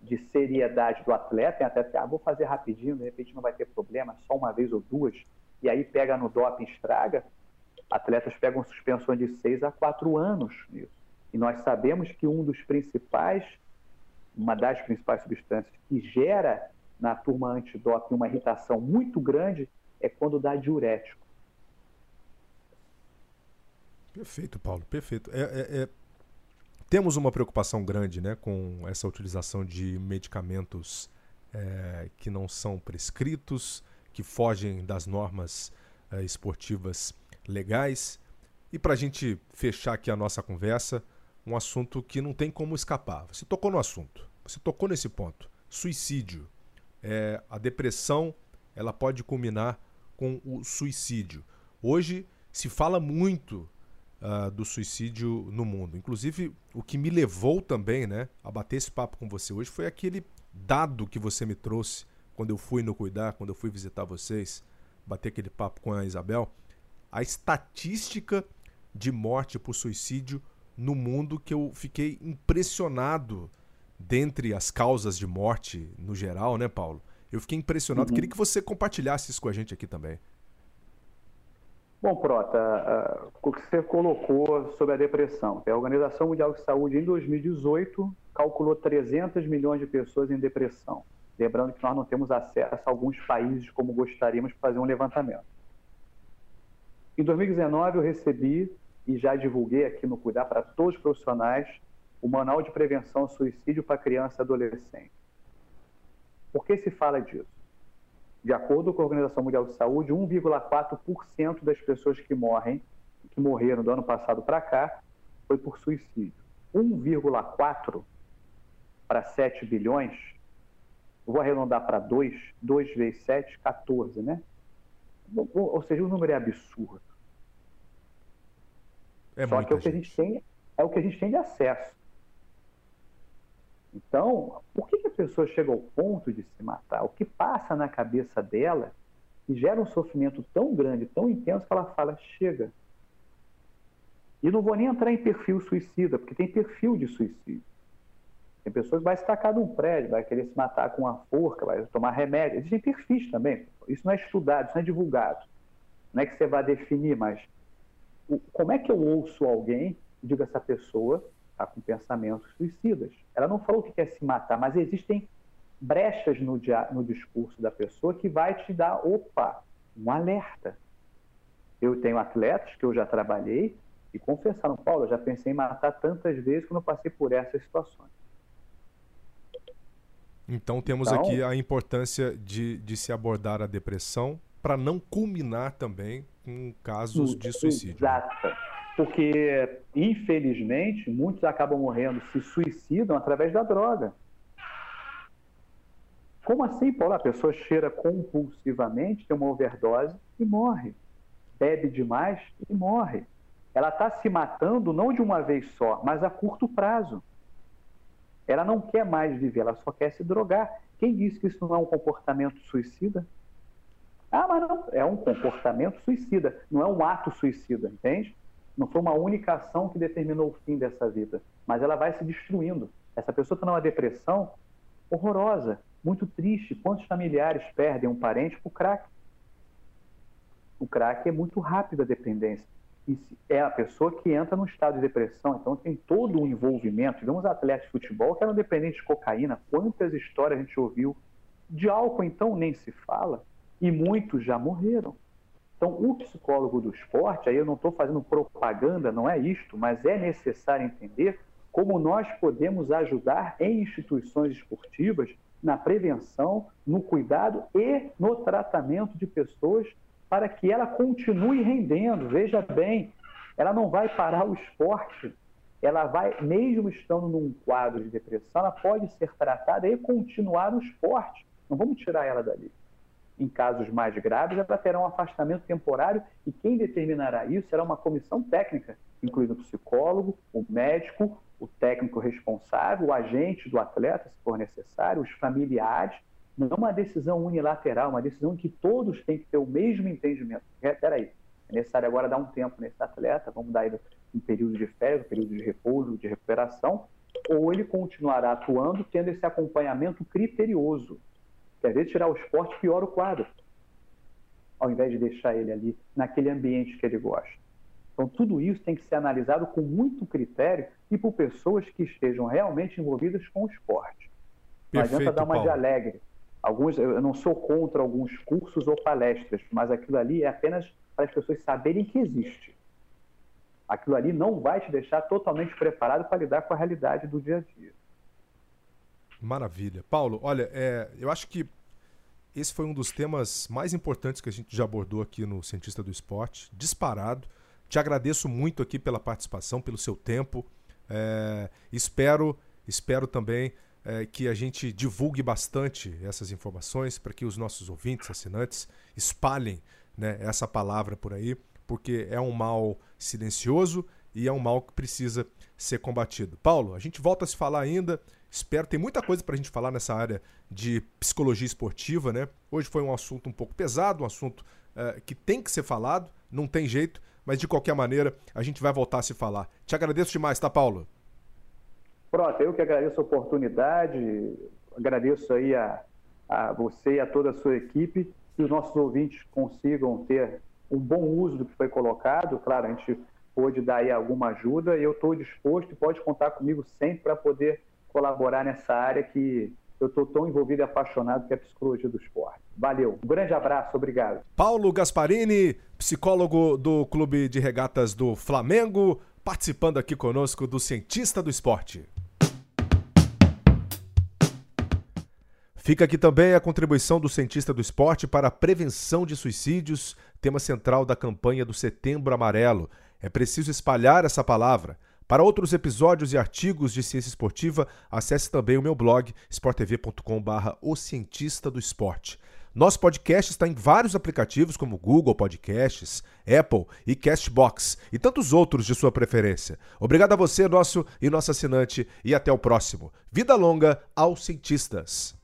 de seriedade do atleta. Até ah, vou fazer rapidinho, de repente não vai ter problema, só uma vez ou duas, e aí pega no doping, estraga. Atletas pegam suspensões de seis a quatro anos nisso. E nós sabemos que um dos principais, uma das principais substâncias que gera na turma antidoping uma irritação muito grande é quando dá diurético. Perfeito, Paulo, perfeito. É, é, é temos uma preocupação grande né, com essa utilização de medicamentos é, que não são prescritos, que fogem das normas é, esportivas legais. E para a gente fechar aqui a nossa conversa, um assunto que não tem como escapar. Você tocou no assunto, você tocou nesse ponto. Suicídio. É, a depressão ela pode culminar com o suicídio. Hoje se fala muito uh, do suicídio no mundo. Inclusive, o que me levou também né, a bater esse papo com você hoje foi aquele dado que você me trouxe quando eu fui no Cuidar, quando eu fui visitar vocês, bater aquele papo com a Isabel. A estatística de morte por suicídio no mundo que eu fiquei impressionado dentre as causas de morte no geral, né, Paulo? Eu fiquei impressionado. Uhum. Queria que você compartilhasse isso com a gente aqui também. Bom, Prota, o que você colocou sobre a depressão. A Organização Mundial de Saúde, em 2018, calculou 300 milhões de pessoas em depressão. Lembrando que nós não temos acesso a alguns países como gostaríamos de fazer um levantamento. Em 2019, eu recebi e já divulguei aqui no Cuidar para todos os profissionais o Manual de Prevenção ao Suicídio para Criança e Adolescente. Por que se fala disso? De acordo com a Organização Mundial de Saúde, 1,4% das pessoas que morrem, que morreram do ano passado para cá, foi por suicídio. 1,4 para 7 bilhões, vou arredondar para 2, 2 vezes 7, 14, né? Ou seja, o número é absurdo. É Só que é o que a gente tem é o que a gente tem de acesso. Então, por que, que a pessoa chega ao ponto de se matar? O que passa na cabeça dela que gera um sofrimento tão grande, tão intenso, que ela fala: chega. E não vou nem entrar em perfil suicida, porque tem perfil de suicídio. Tem pessoas que vai se tacar de um prédio, vai querer se matar com uma forca, vai tomar remédio. Existem perfis também. Isso não é estudado, isso não é divulgado. Não é que você vai definir, mas como é que eu ouço alguém e digo essa pessoa está com pensamentos suicidas? Ela não falou que quer se matar, mas existem brechas no, no discurso da pessoa que vai te dar, opa, um alerta. Eu tenho atletas que eu já trabalhei e confessaram, Paulo, eu já pensei em matar tantas vezes quando eu passei por essas situações. Então temos então, aqui a importância de, de se abordar a depressão para não culminar também com casos de suicídio. Exato. Porque, infelizmente, muitos acabam morrendo, se suicidam através da droga. Como assim, Paulo? A pessoa cheira compulsivamente, tem uma overdose e morre. Bebe demais e morre. Ela está se matando não de uma vez só, mas a curto prazo. Ela não quer mais viver, ela só quer se drogar. Quem disse que isso não é um comportamento suicida? Ah, mas não, é um comportamento suicida, não é um ato suicida, entende? Não foi uma única ação que determinou o fim dessa vida, mas ela vai se destruindo. Essa pessoa está numa depressão horrorosa, muito triste. Quantos familiares perdem um parente por crack? O crack é muito rápido a dependência e é a pessoa que entra num estado de depressão, então tem todo um envolvimento. Tivemos atletas de futebol que eram dependentes de cocaína, quantas histórias a gente ouviu. De álcool, então, nem se fala, e muitos já morreram. Então, o psicólogo do esporte, aí eu não estou fazendo propaganda, não é isto, mas é necessário entender como nós podemos ajudar em instituições esportivas na prevenção, no cuidado e no tratamento de pessoas para que ela continue rendendo. Veja bem, ela não vai parar o esporte, ela vai, mesmo estando num quadro de depressão, ela pode ser tratada e continuar no esporte. Não vamos tirar ela dali. Em casos mais graves, ela terá um afastamento temporário e quem determinará isso será uma comissão técnica, incluindo o psicólogo, o médico, o técnico responsável, o agente do atleta, se for necessário, os familiares, não é uma decisão unilateral, uma decisão que todos têm que ter o mesmo entendimento. Espera aí, é necessário agora dar um tempo nesse atleta, vamos dar ele um período de férias, um período de repouso, de recuperação, ou ele continuará atuando tendo esse acompanhamento criterioso. Que às vezes tirar o esporte piora o quadro, ao invés de deixar ele ali naquele ambiente que ele gosta. Então, tudo isso tem que ser analisado com muito critério e por pessoas que estejam realmente envolvidas com o esporte. Não Perfeito, adianta dar uma Paulo. de alegre alguns, eu não sou contra alguns cursos ou palestras, mas aquilo ali é apenas para as pessoas saberem que existe. Aquilo ali não vai te deixar totalmente preparado para lidar com a realidade do dia a dia. Maravilha. Paulo, olha, é, eu acho que esse foi um dos temas mais importantes que a gente já abordou aqui no Cientista do Esporte, disparado. Te agradeço muito aqui pela participação, pelo seu tempo. É, espero, espero também é, que a gente divulgue bastante essas informações para que os nossos ouvintes, assinantes, espalhem né, essa palavra por aí, porque é um mal silencioso e é um mal que precisa ser combatido. Paulo, a gente volta a se falar ainda. Espero, tem muita coisa para a gente falar nessa área de psicologia esportiva, né? Hoje foi um assunto um pouco pesado, um assunto é, que tem que ser falado, não tem jeito, mas de qualquer maneira a gente vai voltar a se falar. Te agradeço demais, tá, Paulo? Pronto, eu que agradeço a oportunidade, agradeço aí a, a você e a toda a sua equipe, que os nossos ouvintes consigam ter um bom uso do que foi colocado. Claro, a gente pôde dar aí alguma ajuda, eu estou disposto e pode contar comigo sempre para poder colaborar nessa área que eu estou tão envolvido e apaixonado que é a psicologia do esporte. Valeu, um grande abraço, obrigado. Paulo Gasparini, psicólogo do Clube de Regatas do Flamengo, participando aqui conosco do Cientista do Esporte. Fica aqui também a contribuição do cientista do esporte para a prevenção de suicídios, tema central da campanha do Setembro Amarelo, é preciso espalhar essa palavra. Para outros episódios e artigos de ciência esportiva, acesse também o meu blog sporttv.com/barra O Cientista do Esporte. Nosso podcast está em vários aplicativos como Google Podcasts, Apple e Castbox e tantos outros de sua preferência. Obrigado a você, nosso e nosso assinante, e até o próximo. Vida longa aos cientistas!